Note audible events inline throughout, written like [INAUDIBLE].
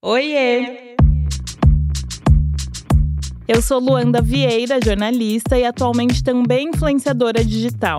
Oiê! Eu sou Luanda Vieira, jornalista e atualmente também influenciadora digital.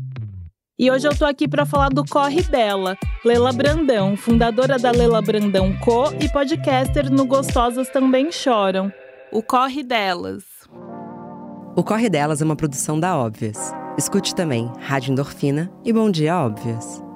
E hoje eu tô aqui para falar do corre dela, Lela Brandão, fundadora da Lela Brandão Co e podcaster no Gostosas Também Choram. O corre delas. O corre delas é uma produção da Óbvias. Escute também Rádio Endorfina e Bom Dia Óbvias.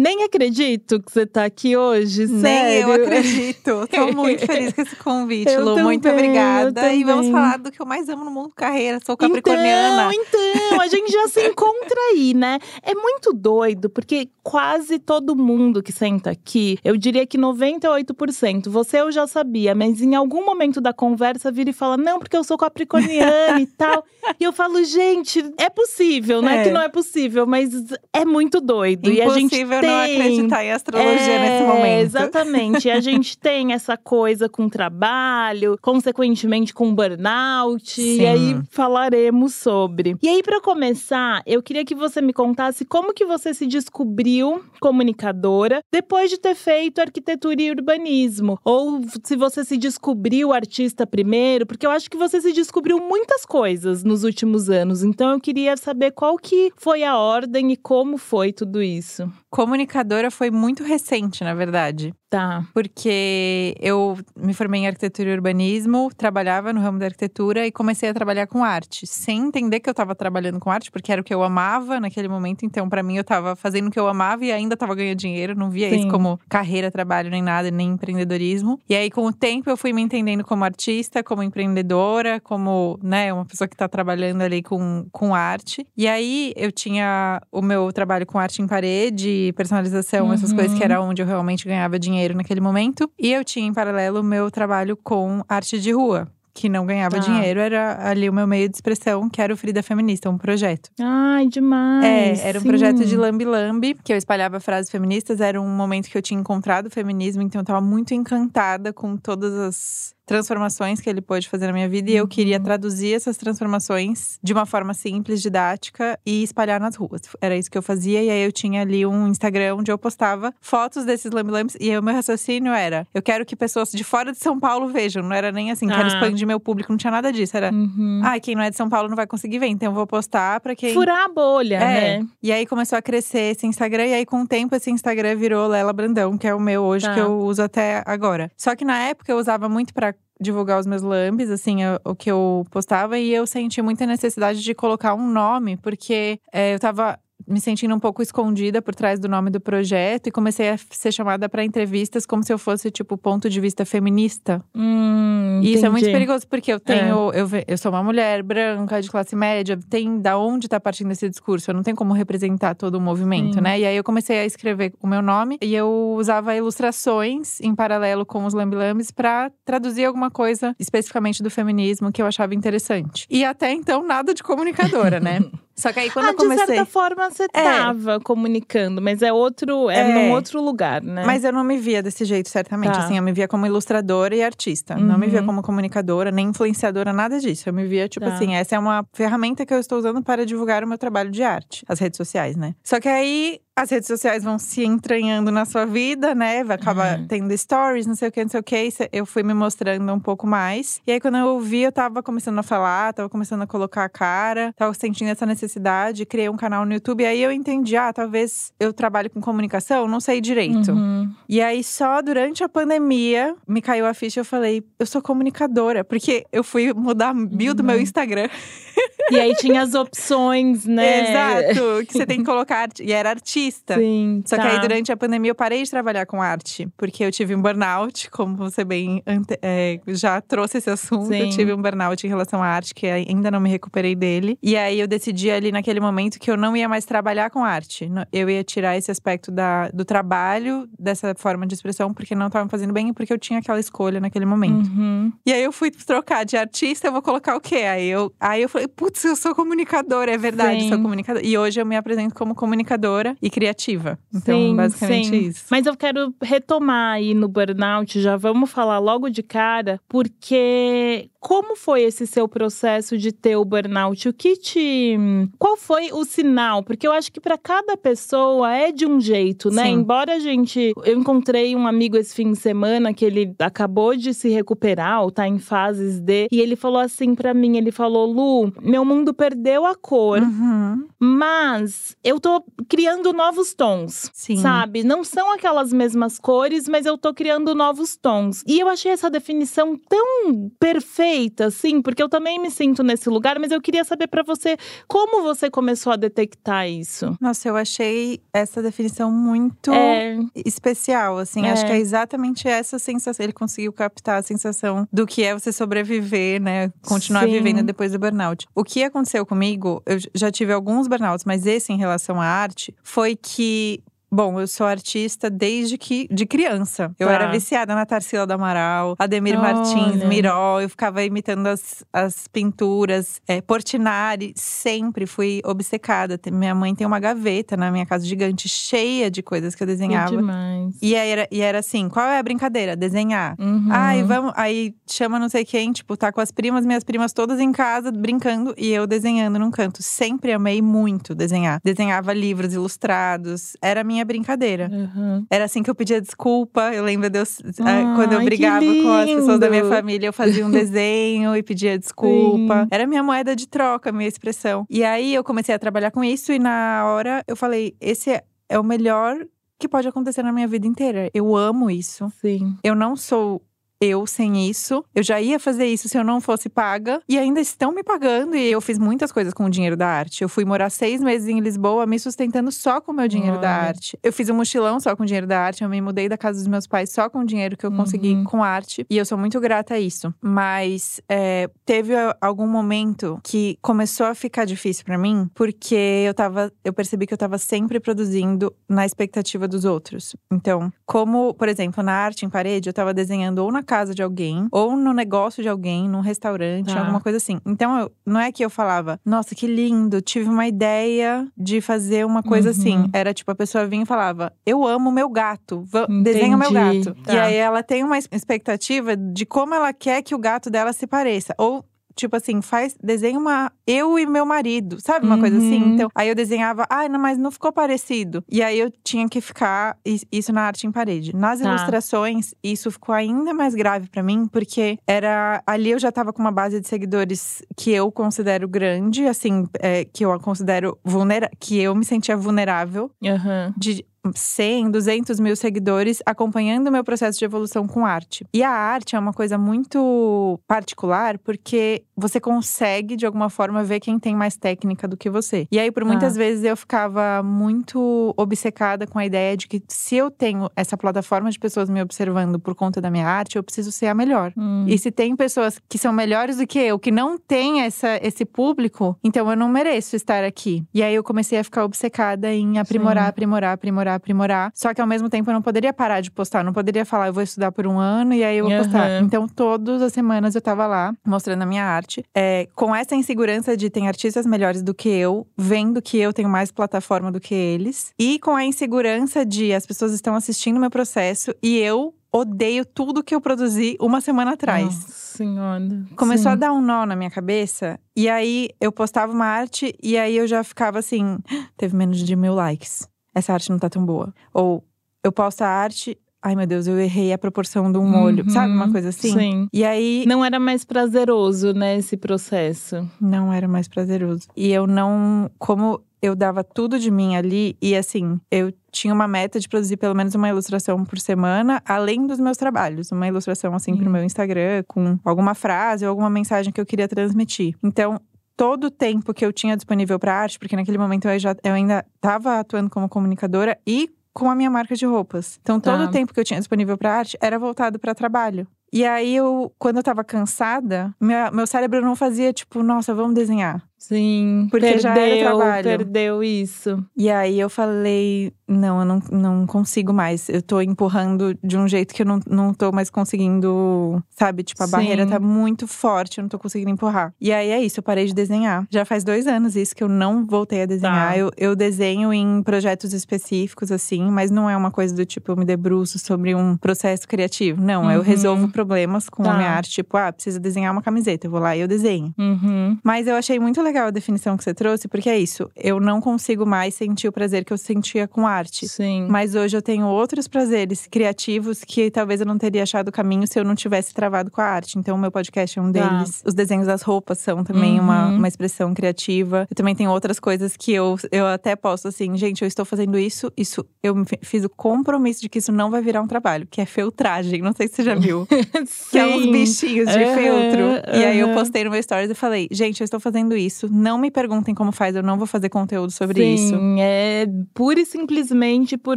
Nem acredito que você tá aqui hoje, sério. Nem eu acredito. Tô [LAUGHS] muito feliz com esse convite, Eu Lu. também, muito obrigada. E vamos falar do que eu mais amo no mundo carreira. Sou capricorniana. Então, então, a gente já se [LAUGHS] encontra aí, né? É muito doido, porque quase todo mundo que senta aqui, eu diria que 98%, você eu já sabia, mas em algum momento da conversa vira e fala: não, porque eu sou capricorniana e [LAUGHS] tal. E eu falo, gente, é possível, não é, que não é possível, mas é muito doido. e a gente Impossível tem. Não acreditar em astrologia É, nesse momento. Exatamente. E a [LAUGHS] gente tem essa coisa com trabalho, consequentemente com burnout. Sim. E aí falaremos sobre. E aí, para começar, eu queria que você me contasse como que você se descobriu comunicadora depois de ter feito arquitetura e urbanismo. Ou se você se descobriu artista primeiro, porque eu acho que você se descobriu muitas coisas nos últimos anos. Então eu queria saber qual que foi a ordem e como foi tudo isso. Comunicadora foi muito recente, na verdade. Tá. Porque eu me formei em arquitetura e urbanismo, trabalhava no ramo da arquitetura e comecei a trabalhar com arte, sem entender que eu estava trabalhando com arte, porque era o que eu amava naquele momento. Então, para mim, eu estava fazendo o que eu amava e ainda estava ganhando dinheiro. Não via Sim. isso como carreira, trabalho, nem nada, nem empreendedorismo. E aí, com o tempo, eu fui me entendendo como artista, como empreendedora, como, né, uma pessoa que está trabalhando ali com, com arte. E aí, eu tinha o meu trabalho com arte em parede, personalização, essas Uhum. coisas que era onde eu realmente ganhava dinheiro naquele momento. E eu tinha em paralelo o meu trabalho com arte de rua. Que não ganhava Tá. dinheiro, era ali o meu meio de expressão, que era o Frida Feminista, um projeto. Ai, demais. É, era um sim. projeto de lambi lambi, que eu espalhava frases feministas. Era um momento que eu tinha encontrado o feminismo, então eu tava muito encantada com todas as transformações que ele pôde fazer na minha vida. E eu queria Uhum. traduzir essas transformações de uma forma simples, didática e espalhar nas ruas. Era isso que eu fazia. E aí eu tinha ali um Instagram onde eu postava fotos desses lambi lambis. E o meu raciocínio era: eu quero que pessoas de fora de São Paulo vejam. Não era nem assim, quero Ah. expandir meu público, não tinha nada disso. Era. Uhum. Ah, quem não é de São Paulo não vai conseguir ver, então eu vou postar pra quem. Furar a bolha, É. né? E aí começou a crescer esse Instagram, e aí com o tempo esse Instagram virou Lela Brandão, que é o meu hoje, Tá. que eu uso até agora. Só que na época eu usava muito pra divulgar os meus lambes, assim, eu- o que eu postava, e eu senti muita necessidade de colocar um nome, porque é, eu tava. Me sentindo um pouco escondida por trás do nome do projeto e comecei a ser chamada pra entrevistas como se eu fosse, tipo, ponto de vista feminista. Hum, E isso é muito perigoso, porque eu tenho. Eu, ve- eu sou uma mulher branca, de classe média, tem da onde tá partindo esse discurso. Eu não tenho como representar todo o movimento, Sim. né? E aí eu comecei a escrever o meu nome e eu usava ilustrações em paralelo com os lambilambes pra traduzir alguma coisa especificamente do feminismo que eu achava interessante. E até então, nada de comunicadora, né? [LAUGHS] Só que aí quando ah, eu comecei. de certa forma você É. tava comunicando, mas é outro, é, É. num outro lugar, né? Mas eu não me via desse jeito, certamente. Tá. Assim, eu me via como ilustradora e artista. Não me via Uhum. como comunicadora, nem influenciadora, nada disso. Eu me via, tipo Tá. assim, essa é uma ferramenta que eu estou usando para divulgar o meu trabalho de arte. As redes sociais, né? Só que aí as redes sociais vão se entranhando na sua vida, né? Vai acabar Uhum. tendo stories, não sei o que, não sei o que. Eu fui me mostrando um pouco mais. E aí, quando eu vi, eu tava começando a falar, tava começando a colocar a cara, tava sentindo essa necessidade, criei um canal no YouTube. E aí eu entendi, ah, talvez eu trabalhe com comunicação, não sei direito. Uhum. E aí, só durante a pandemia, me caiu a ficha e eu falei, eu sou comunicadora. Porque eu fui mudar a bio do meu Uhum. Instagram. [LAUGHS] E aí tinha as opções, né? Exato, que você tem que colocar arte. E era artista. Sim. Só tá. que aí, durante a pandemia, eu parei de trabalhar com arte, porque eu tive um burnout, como você bem ante- é, já trouxe esse assunto. Sim. Eu tive um burnout em relação à arte, que ainda não me recuperei dele. E aí eu decidi ali naquele momento que eu não ia mais trabalhar com arte. Eu ia tirar esse aspecto da, do trabalho, dessa forma de expressão, porque não estava me fazendo bem e porque eu tinha aquela escolha naquele momento. Uhum. E aí eu fui trocar de artista, eu vou colocar o quê? Aí eu, aí eu falei, putz, eu sou comunicadora, é verdade, Sim. sou comunicadora. E hoje eu me apresento como comunicadora e criativa. Então, Sim, basicamente sim. isso. Mas eu quero retomar aí no burnout, já vamos falar logo de cara, porque como foi esse seu processo de ter o burnout? O que te. Qual foi o sinal? Porque eu acho que para cada pessoa é de um jeito, né? Sim. Embora a gente. Eu encontrei um amigo esse fim de semana que ele acabou de se recuperar, ou tá em fases de. E ele falou assim para mim: ele falou, Lu, meu mundo perdeu a cor. Uhum. Mas eu tô criando novos tons. Sim. Sabe? Não são aquelas mesmas cores, mas eu tô criando novos tons. E eu achei essa definição tão perfeita, assim, porque eu também me sinto nesse lugar, mas eu queria saber pra você como você começou a detectar isso. Nossa, eu achei essa definição muito É, especial, assim. É. Acho que é exatamente essa sensação. Ele conseguiu captar a sensação do que é você sobreviver, né? Continuar Sim. vivendo depois do burnout. O que aconteceu comigo, eu já tive alguns burnouts, mas esse em relação à arte, foi que. Bom, eu sou artista desde que de criança. Eu Tá. era viciada na Tarsila do Amaral, Ademir Olha. Martins, Miró. Eu ficava imitando as, as pinturas. É, Portinari, sempre fui obcecada. Minha mãe tem uma gaveta na minha casa gigante, cheia de coisas que eu desenhava. demais. E era, e era assim: qual é a brincadeira? Desenhar. Uhum. Ai, vamos. Aí chama não sei quem, tipo, tá com as primas, minhas primas todas em casa, brincando, e eu desenhando num canto. Sempre amei muito desenhar. Desenhava livros ilustrados. Era minha brincadeira. Uhum. Era assim que eu pedia desculpa. Eu lembro de eu, ah, quando eu brigava com as pessoas da minha família, eu fazia um desenho e pedia desculpa. Era minha moeda de troca, minha expressão. E aí eu comecei a trabalhar com isso, e na hora eu falei: esse é- é o melhor que pode acontecer na minha vida inteira. Eu amo isso. Sim. Eu não sou eu sem isso. Eu já ia fazer isso se eu não fosse paga. E ainda estão me pagando. E eu fiz muitas coisas com o dinheiro da arte. Eu fui morar seis meses em Lisboa, me sustentando só com o meu dinheiro da arte. Eu fiz um mochilão só com o dinheiro da arte. Eu me mudei da casa dos meus pais só com o dinheiro que eu consegui Uhum. com arte. E eu sou muito grata a isso. Mas é, teve algum momento que começou a ficar difícil pra mim, porque eu tava. Eu percebi que eu tava sempre produzindo na expectativa dos outros. Então, como, por exemplo, na arte em parede, eu tava desenhando ou na casa de alguém, ou no negócio de alguém, num restaurante, Tá. alguma coisa assim. Então, eu- não é que eu falava, nossa, que lindo, tive uma ideia de fazer uma coisa Uhum. assim. Era tipo, a pessoa vinha e falava, eu amo meu gato, desenha o meu gato. tá. E aí ela tem uma expectativa de como ela quer que o gato dela se pareça. Ou Tipo assim, faz, desenha uma eu e meu marido, sabe? Uma coisa assim. Uhum. Então, aí eu desenhava, ah, não, mas não ficou parecido. E aí eu tinha que ficar is- isso na arte em parede. Nas Tá. ilustrações, isso ficou ainda mais grave pra mim, porque era ali eu já tava com uma base de seguidores que eu considero grande, assim, é, que eu a considero vulnerável, que eu me sentia vulnerável Aham. de 100, 200 mil seguidores acompanhando o meu processo de evolução com arte. E a arte é uma coisa muito particular porque você consegue, de alguma forma, ver quem tem mais técnica do que você. E aí, por muitas Ah. vezes, eu ficava muito obcecada com a ideia de que se eu tenho essa plataforma de pessoas me observando por conta da minha arte, eu preciso ser a melhor. Hum. E se tem pessoas que são melhores do que eu, que não têm essa, esse público, então eu não mereço estar aqui. E aí eu comecei a ficar obcecada em aprimorar, Sim. aprimorar, aprimorar, aprimorar. Só que ao mesmo tempo eu não poderia parar de postar. Não poderia falar, eu vou estudar por um ano e aí eu vou postar. Aham. Então todas as semanas eu tava lá mostrando a minha arte. É, com essa insegurança de tem artistas melhores do que eu, vendo que eu tenho mais plataforma do que eles. E com a insegurança de as pessoas estão assistindo meu processo e eu odeio tudo que eu produzi uma semana atrás. Nossa senhora. Começou Sim. a dar um nó na minha cabeça. E aí eu postava uma arte e aí eu já ficava assim: "Ah, teve menos de mil likes. Essa arte não tá tão boa. Ou eu posto a arte, ai meu Deus, eu errei a proporção de um olho. Uhum. Sabe uma coisa assim? Sim. E aí Não era mais prazeroso, né, esse processo. não era mais prazeroso. E eu não. Como eu dava tudo de mim ali, e assim, eu tinha uma meta de produzir pelo menos uma ilustração por semana, além dos meus trabalhos. Uma ilustração, assim, pro Hum. meu Instagram, com alguma frase ou alguma mensagem que eu queria transmitir. Então, todo o tempo que eu tinha disponível para arte, porque naquele momento eu, já, eu ainda estava atuando como comunicadora e com a minha marca de roupas. Então, todo Tá. o tempo que eu tinha disponível para arte era voltado para trabalho. E aí, eu, quando eu tava cansada, meu, meu cérebro não fazia tipo, nossa, vamos desenhar. Sim. Porque perdeu, já era trabalho. Perdeu isso. E aí eu falei, não, eu não, não consigo mais. Eu tô empurrando de um jeito que eu não, não tô mais conseguindo, sabe? Tipo, a Sim. barreira tá muito forte, eu não tô conseguindo empurrar. E aí é isso, eu parei de desenhar. Já faz dois anos isso que eu não voltei a desenhar. Tá. Eu, eu desenho em projetos específicos, assim, mas não é uma coisa do tipo, eu me debruço sobre um processo criativo. Não, eu Uhum. resolvo problemas com Tá. a minha arte. Tipo, ah, precisa desenhar uma camiseta. Eu vou lá e eu desenho. Uhum. Mas eu achei muito legal a definição que você trouxe, porque é isso. Eu não consigo mais sentir o prazer que eu sentia com arte. Sim. Mas hoje eu tenho outros prazeres criativos que talvez eu não teria achado o caminho se eu não tivesse travado com a arte. Então, o meu podcast é um Tá. deles. Os desenhos das roupas são também uma, Uhum. uma expressão criativa. Eu também tenho outras coisas que eu, eu até posto assim, gente, eu estou fazendo isso, isso. Eu fiz o compromisso de que isso não vai virar um trabalho, que é feltragem. Não sei se você já viu. [LAUGHS] Que é uns bichinhos de Aham, feltro. E aí eu postei no meu stories e falei, gente, eu estou fazendo isso. Não me perguntem como faz, eu não vou fazer conteúdo sobre Sim, isso. é pura e simplesmente por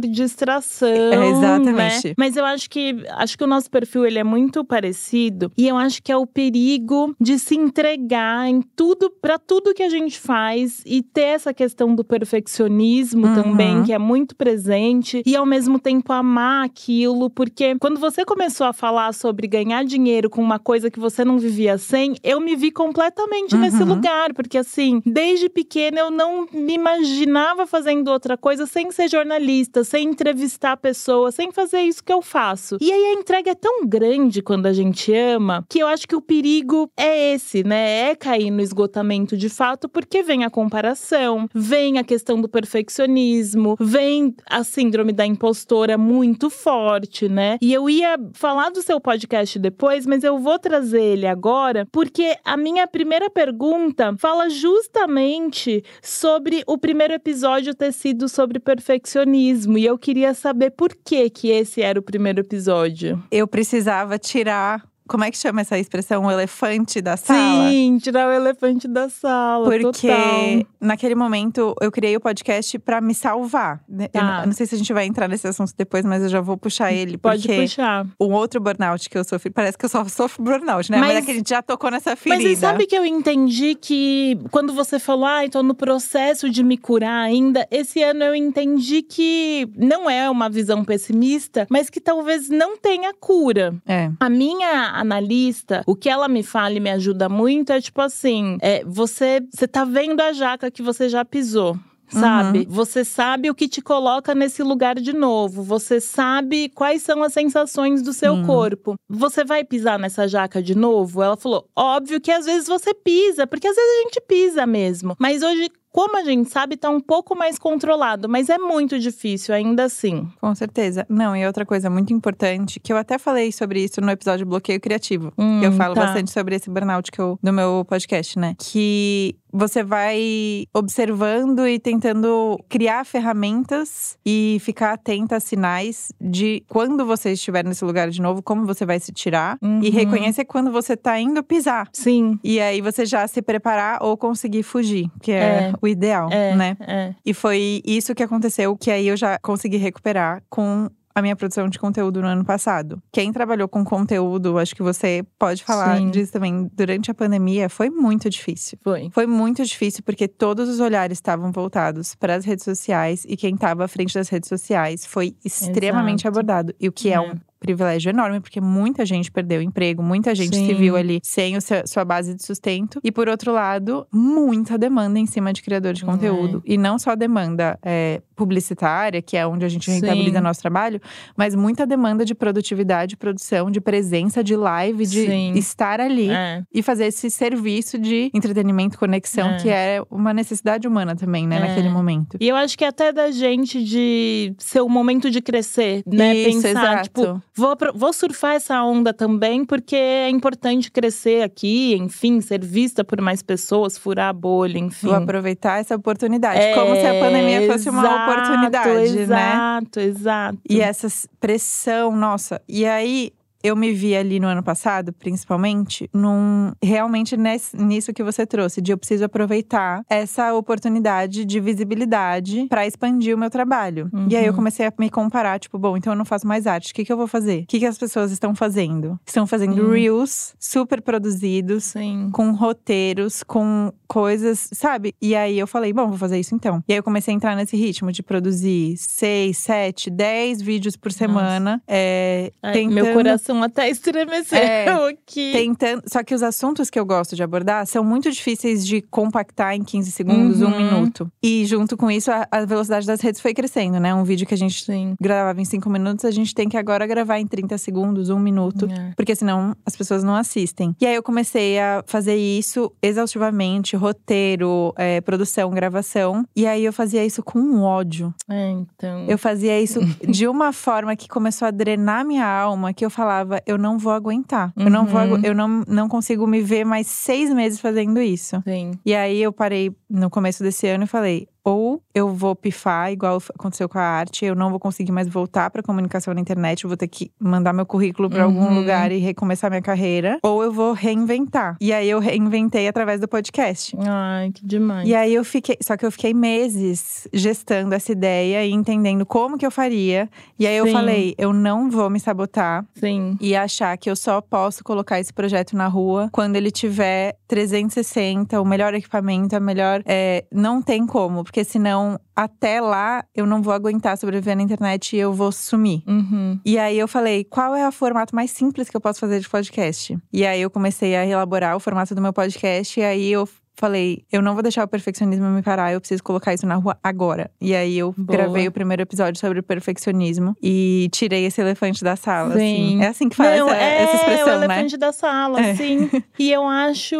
distração. É, exatamente. né? Mas eu acho que acho que o nosso perfil ele é muito parecido e eu acho que é o perigo de se entregar em tudo para tudo que a gente faz e ter essa questão do perfeccionismo Uhum. também que é muito presente e ao mesmo tempo amar aquilo, porque quando você começou a falar sobre ganhar dinheiro com uma coisa que você não vivia sem, eu me vi completamente nesse Uhum. lugar, porque assim, desde pequena eu não me imaginava fazendo outra coisa sem ser jornalista, sem entrevistar pessoas, sem fazer isso que eu faço. E aí a entrega é tão grande quando a gente ama, que eu acho que o perigo é esse, né? É cair no esgotamento de fato, porque vem a comparação, vem a questão do perfeccionismo, vem a síndrome da impostora muito forte, né? E eu ia falar do seu podcast depois, mas eu vou trazer ele agora, porque a minha primeira pergunta fala justamente sobre o primeiro episódio ter sido sobre perfeccionismo. E eu queria saber por que que esse era o primeiro episódio. Eu precisava tirar. Como é que chama essa expressão? O elefante da sala? Sim, tirar o elefante da sala. Porque total. naquele momento eu criei o podcast pra me salvar. né? Tá. não- eu não sei se a gente vai entrar nesse assunto depois, mas eu já vou puxar ele. Pode porque puxar. um outro burnout que eu sofri, parece que eu só sofro burnout, né? Mas, Mas- é que a gente já tocou nessa ferida. Mas você sabe que eu entendi que quando você falou, ah, tô no processo de me curar ainda, esse ano eu entendi que não é uma visão pessimista, mas que talvez não tenha cura. É. A minha analista, o que ela me fala e me ajuda muito é tipo assim: é, você, você tá vendo a jaca que você já pisou. Sabe? Você sabe o que te coloca nesse lugar de novo. Você sabe quais são as sensações do seu Sim. corpo. Você vai pisar nessa jaca de novo? Ela falou: óbvio que às vezes você pisa, porque às vezes a gente pisa mesmo. Mas hoje, como a gente sabe, tá um pouco mais controlado. Mas é muito difícil ainda assim. Com certeza. Não, e outra coisa muito importante, que eu até falei sobre isso no episódio Bloqueio Criativo. Hum, que eu falo tá. bastante sobre esse burnout que eu, do meu podcast, né? Que você vai observando e tentando criar ferramentas e ficar atenta a sinais de quando você estiver nesse lugar de novo, como você vai se tirar. Uhum. E reconhecer quando você tá indo pisar. Sim. E aí você já se preparar ou conseguir fugir, que é, É. o ideal, É, né? é. E foi isso que aconteceu, que aí eu já consegui recuperar com a minha produção de conteúdo no ano passado. Quem trabalhou com conteúdo, acho que você pode falar Sim. disso também, durante a pandemia, foi muito difícil. Foi. Foi muito difícil porque todos os olhares estavam voltados para as redes sociais e quem estava à frente das redes sociais foi extremamente Exato. abordado. E o que é, É. um privilégio enorme, porque muita gente perdeu emprego, muita gente se Sim. viu ali sem o seu- sua base de sustento. E por outro lado, muita demanda em cima de criador de É. conteúdo. E não só demanda é, publicitária, que é onde a gente Sim. rentabiliza nosso trabalho, mas muita demanda de produtividade, produção, de presença, de live, de Sim. estar ali É. e fazer esse serviço de entretenimento, conexão, É. que é uma necessidade humana também, né, É. naquele momento. E eu acho que até da gente de ser o momento de crescer, né? Isso, Pensar, exato. tipo, vou, vou surfar essa onda também, porque é importante crescer aqui, enfim, ser vista por mais pessoas, furar a bolha, enfim. Vou aproveitar essa oportunidade, É, como se a pandemia fosse uma exato, oportunidade, né? Exato, exato. E essa pressão, nossa. E aí, eu me vi ali no ano passado, principalmente, num realmente nesse, nisso que você trouxe, de eu preciso aproveitar essa oportunidade de visibilidade para expandir o meu trabalho. Uhum. E aí eu uhum. comecei a me comparar, tipo, bom, então eu não faço mais arte. O que, que eu vou fazer? O que, que as pessoas estão fazendo? Estão fazendo uhum. reels super produzidos, Sim. com roteiros, com coisas, sabe? E aí eu falei, bom, vou fazer isso então. E aí eu comecei a entrar nesse ritmo de produzir seis, sete, dez vídeos por semana. É, Ai, tentando... Meu coração até estremeceu é, [LAUGHS] aqui. Tentando. Só que os assuntos que eu gosto de abordar são muito difíceis de compactar em 15 segundos, uhum. um minuto. E junto com isso, a, a, velocidade das redes foi crescendo, né? Um vídeo que a gente Sim. gravava em 5 minutos, a gente tem que agora gravar em 30 segundos, um minuto. É. Porque senão as pessoas não assistem. E aí eu comecei a fazer isso exaustivamente, roteiro, é, produção, gravação. E aí eu fazia isso com um ódio. É, então. Eu fazia isso [LAUGHS] de uma forma que começou a drenar minha alma, que eu falava, eu não vou aguentar. Uhum. Eu não vou, uhum. eu não, não consigo me ver mais seis meses fazendo isso. Sim. E aí eu parei no começo desse ano e falei: ou eu vou pifar, igual aconteceu com a arte, eu não vou conseguir mais voltar para comunicação na internet, eu vou ter que mandar meu currículo para uhum. algum lugar e recomeçar minha carreira, ou eu vou reinventar. E aí eu reinventei através do podcast. Ai, que demais. E aí eu fiquei, só que eu fiquei meses gestando essa ideia e entendendo como que eu faria. E aí Sim. eu falei, eu não vou me sabotar. Sim. E achar que eu só posso colocar esse projeto na rua quando ele tiver 360, o melhor equipamento, a melhor, é, não tem como porque senão até lá eu não vou aguentar sobreviver na internet e eu vou sumir. Uhum. E aí eu falei, qual é o formato mais simples que eu posso fazer de podcast? E aí eu comecei a elaborar o formato do meu podcast e aí eu falei, eu não vou deixar o perfeccionismo me parar, eu preciso colocar isso na rua agora. E aí eu Boa. gravei o primeiro episódio sobre o perfeccionismo e tirei esse elefante da sala. Assim. Sim. Assim. É assim que faz não, essa, é essa expressão, o elefante né? da sala, é. sim. [LAUGHS] e eu acho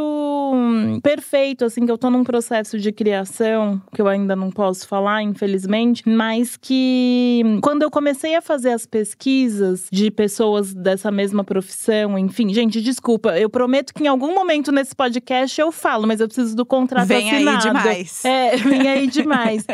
perfeito, assim, que eu tô num processo de criação, que eu ainda não posso falar, infelizmente, mas que quando eu comecei a fazer as pesquisas de pessoas dessa mesma profissão, enfim, gente, desculpa, eu prometo que em algum momento nesse podcast eu falo, mas eu preciso do contrato vem assinado. Vem aí demais. É, vem aí demais.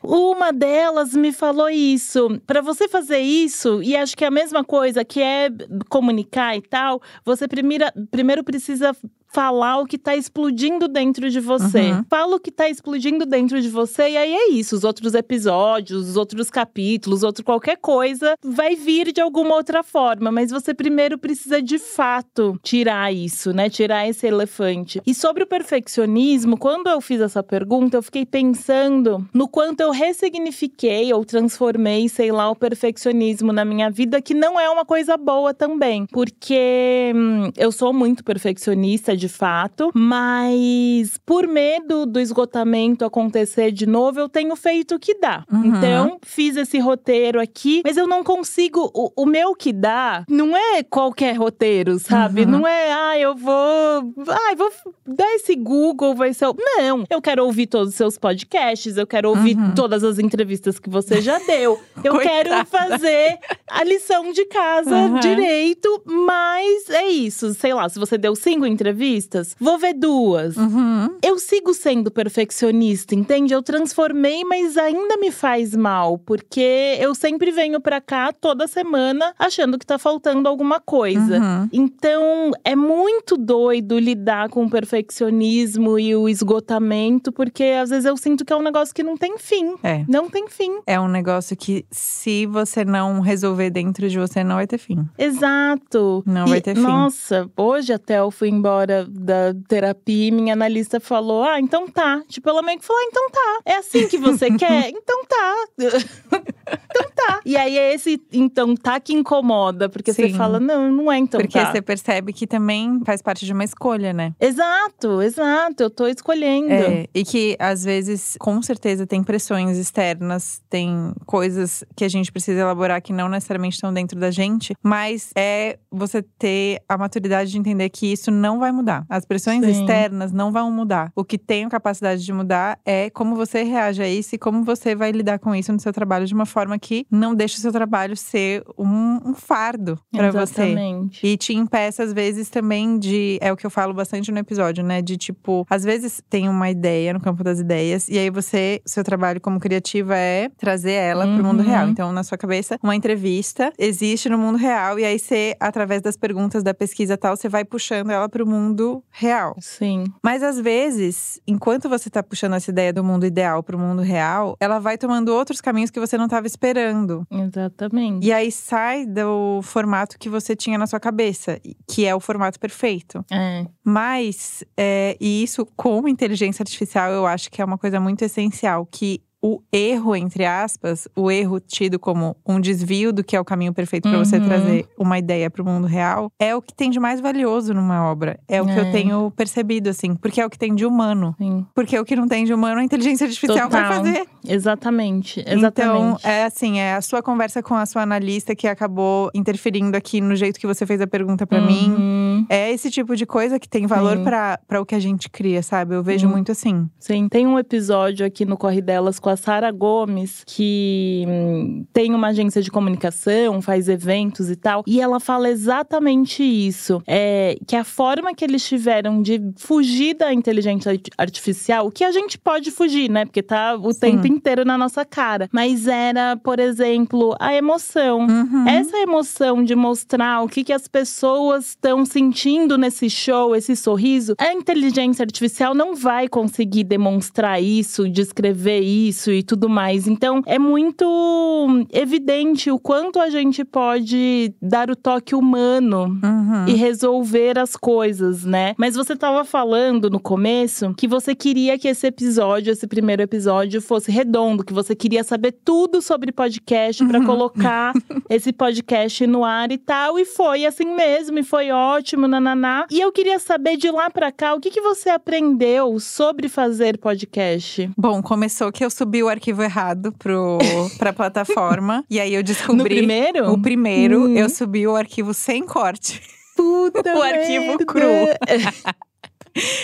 Uma delas me falou isso. Para você fazer isso, e acho que é a mesma coisa, que é comunicar e tal, você primeiro, primeiro precisa falar o que tá explodindo dentro de você. Uhum. Fala o que tá explodindo dentro de você, e aí é isso. Os outros episódios, os outros capítulos, outro qualquer coisa vai vir de alguma outra forma. Mas você primeiro precisa de fato tirar isso, né? Tirar esse elefante. E sobre o perfeccionismo, quando eu fiz essa pergunta, eu fiquei pensando no quanto eu ressignifiquei ou transformei, sei lá, o perfeccionismo na minha vida, que não é uma coisa boa também. Porque hum, eu sou muito perfeccionista de fato, mas por medo do esgotamento acontecer de novo, eu tenho feito o que dá. Uhum. Então, fiz esse roteiro aqui, mas eu não consigo. O, o meu que dá não é qualquer roteiro, sabe? Uhum. Não é, ah, eu vou. Ah, vou dar esse Google, vai ser. Não, eu quero ouvir todos os seus podcasts, eu quero ouvir uhum. todas as entrevistas que você já deu. [LAUGHS] Eu quero fazer a lição de casa uhum. direito, mas é isso. Sei lá, se você deu cinco entrevistas revistas, vou ver duas. Uhum. Eu sigo sendo perfeccionista, entende? Eu transformei, mas ainda me faz mal, porque eu sempre venho pra cá toda semana achando que tá faltando alguma coisa. Uhum. Então, é muito doido lidar com o perfeccionismo e o esgotamento, porque às vezes eu sinto que é um negócio que não tem fim. É. Não tem fim. É um negócio que, se você não resolver dentro de você, não vai ter fim. Exato. Não e, vai ter fim. Nossa, hoje até eu fui embora da, terapia, minha analista falou: Ah, então tá. Tipo, ela meio que falou: ah, então tá. É assim que você [LAUGHS] quer? Então tá. [LAUGHS] então tá. E aí é esse então tá que incomoda, porque Sim. você fala: Não, não é então porque tá. Porque você percebe que também faz parte de uma escolha, né? Exato, exato. Eu tô escolhendo. É, e que às vezes, com certeza, tem pressões externas, tem coisas que a gente precisa elaborar que não necessariamente estão dentro da gente, mas é você ter a maturidade de entender que isso não vai mudar mudar. As pressões Sim. externas não vão mudar. O que tem a capacidade de mudar é como você reage a isso e como você vai lidar com isso no seu trabalho de uma forma que não deixe o seu trabalho ser um, um fardo para você. Exatamente. E te impeça, às vezes, também de. É o que eu falo bastante no episódio, né? De tipo, às vezes tem uma ideia no campo das ideias, e aí você, seu trabalho como criativa é trazer ela pro mundo Uhum. real. Então, na sua cabeça, uma entrevista existe no mundo real, e aí você, através das perguntas da pesquisa e tal, você vai puxando ela pro mundo real. Sim. Mas às vezes, enquanto você tá puxando essa ideia do mundo ideal pro mundo real, ela vai tomando outros caminhos que você não tava esperando. Exatamente. E aí sai do formato que você tinha na sua cabeça, que é o formato perfeito. É. Mas, é, e isso com inteligência artificial, eu acho que é uma coisa muito essencial, que o erro, entre aspas, o erro tido como um desvio do que é o caminho perfeito para você Uhum. trazer uma ideia para o mundo real, é o que tem de mais valioso numa obra. É o que É. eu tenho percebido, assim, porque é o que tem de humano. Sim. Porque o que não tem de humano, a inteligência artificial vai Total. fazer. Exatamente. Então, Exatamente. é assim, é a sua conversa com a sua analista que acabou interferindo aqui no jeito que você fez a pergunta para mim. Uhum. É esse tipo de coisa que tem valor para o que a gente cria, sabe? Eu vejo Hum. muito assim. Sim, tem um episódio aqui no Corre Delas com a Sara Gomes, que hum, tem uma agência de comunicação, faz eventos e tal, e ela fala exatamente isso. É, que a forma que eles tiveram de fugir da inteligência art- artificial, que a gente pode fugir, né? Porque tá o Sim. tempo inteiro na nossa cara. Mas era, por exemplo, a emoção. Uhum. Essa emoção de mostrar o que, que as pessoas estão sentindo nesse show, esse sorriso, a inteligência artificial não vai conseguir demonstrar isso, descrever isso e tudo mais. Então, é muito evidente o quanto a gente pode dar o toque humano Uhum. e resolver as coisas, né? Mas você tava falando no começo que você queria que esse episódio, esse primeiro episódio, fosse redondo, que você queria saber tudo sobre podcast pra colocar [LAUGHS] esse podcast no ar e tal. E foi assim mesmo, e foi ótimo, nananá. E eu queria saber de lá pra cá, o que, que você aprendeu sobre fazer podcast? Bom, começou que eu subi o arquivo errado pro, [LAUGHS] pra plataforma. e aí eu descobri. No primeiro? O primeiro, Hum. eu subi o arquivo sem corte. Puta [LAUGHS] O arquivo cru. [LAUGHS]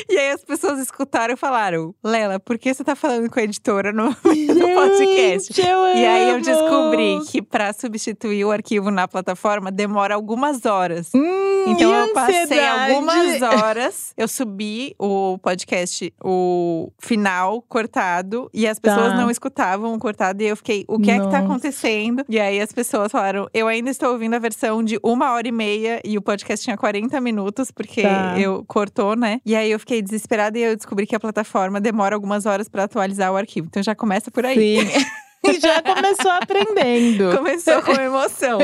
E aí as pessoas escutaram e falaram: Lela, por que você tá falando com a editora no, [LAUGHS] no podcast? E aí eu descobri que pra substituir o arquivo na plataforma demora algumas horas. Hum, Então eu passei algumas horas, eu subi o podcast, o final cortado, e as pessoas Tá. não escutavam o cortado, e eu fiquei, o que é que tá Nossa. acontecendo? E aí as pessoas falaram, eu ainda estou ouvindo a versão de uma hora e meia, e o podcast tinha 40 minutos, porque Tá. eu cortou, né? E aí eu fiquei desesperada e eu descobri que a plataforma demora algumas horas pra atualizar o arquivo. Então já começa por aí. Sim. Já começou aprendendo. [LAUGHS] Começou com emoção.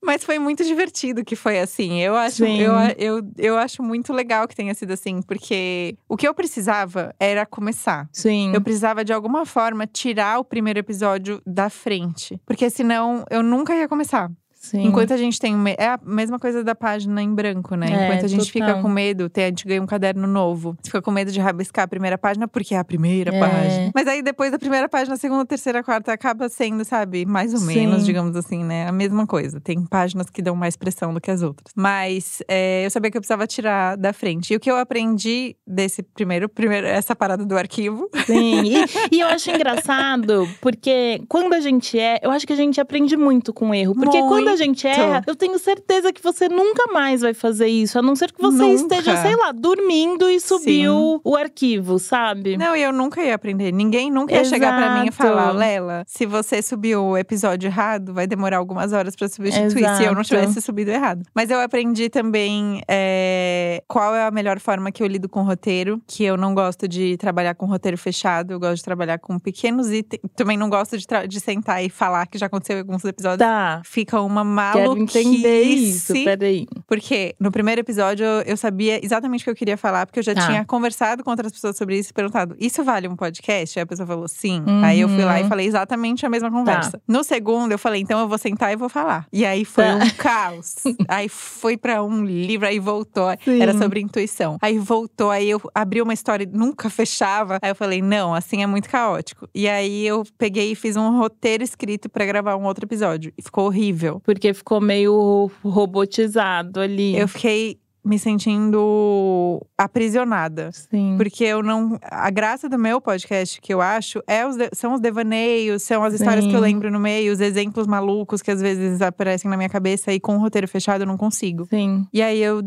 Mas foi muito divertido que foi assim. Eu acho, Sim. eu, eu, eu acho muito legal que tenha sido assim, porque o que eu precisava era começar. Sim. Eu precisava, de alguma forma, tirar o primeiro episódio da frente. Porque senão eu nunca ia começar. Sim. Enquanto a gente tem. É a mesma coisa da página em branco, né? É, Enquanto a gente total. fica com medo, a gente ganha um caderno novo. Você fica com medo de rabiscar a primeira página, porque é a primeira É. página. Mas aí depois da primeira página, segunda, terceira, quarta, acaba sendo, sabe, mais ou Sim. menos, digamos assim, né? A mesma coisa. Tem páginas que dão mais pressão do que as outras. Mas é, eu sabia que eu precisava tirar da frente. E o que eu aprendi desse primeiro, primeiro essa parada do arquivo. Sim, [LAUGHS] e, e eu acho engraçado, porque quando a gente é, eu acho que a gente aprende muito com erro. Porque quando a gente erra, eu tenho certeza que você nunca mais vai fazer isso, a não ser que você Nunca. esteja, sei lá, dormindo e subiu o arquivo, sabe? Não, e eu nunca ia aprender. Ninguém nunca ia chegar pra mim e Exato. falar, Lela, se você subiu o episódio errado, vai demorar algumas horas pra substituir se eu não Exato. tivesse subido errado. Mas eu aprendi também é, qual é a melhor forma que eu lido com roteiro, que eu não gosto de trabalhar com roteiro fechado, eu gosto de trabalhar com pequenos itens. Também não gosto de, de sentar e falar que já aconteceu em alguns episódios. Tá. Fica uma Quero maluquice. entender isso, peraí. Porque no primeiro episódio eu- sabia exatamente o que eu queria falar, porque eu já Tá. tinha conversado com outras pessoas sobre isso e perguntado: isso vale um podcast? Aí a pessoa falou sim. Aí eu fui lá e Uhum. falei exatamente a mesma conversa. No segundo, eu falei: então eu vou sentar e vou falar. E aí foi Tá. um caos. [LAUGHS] aí foi pra um livro, aí voltou. Sim. Era sobre intuição. Aí voltou, aí eu abri uma história e nunca [LAUGHS] fechava. Aí eu falei: não, assim é muito caótico. E aí eu peguei e fiz um roteiro escrito pra gravar um outro episódio. E ficou horrível. Porque ficou meio robotizado ali. Eu fiquei me sentindo aprisionada. Sim. Porque eu não. A graça do meu podcast, que eu acho, é os de- são os devaneios, são as histórias que eu Sim. lembro no meio, os exemplos malucos que às vezes aparecem na minha cabeça e com o roteiro fechado eu não consigo. Sim. E aí eu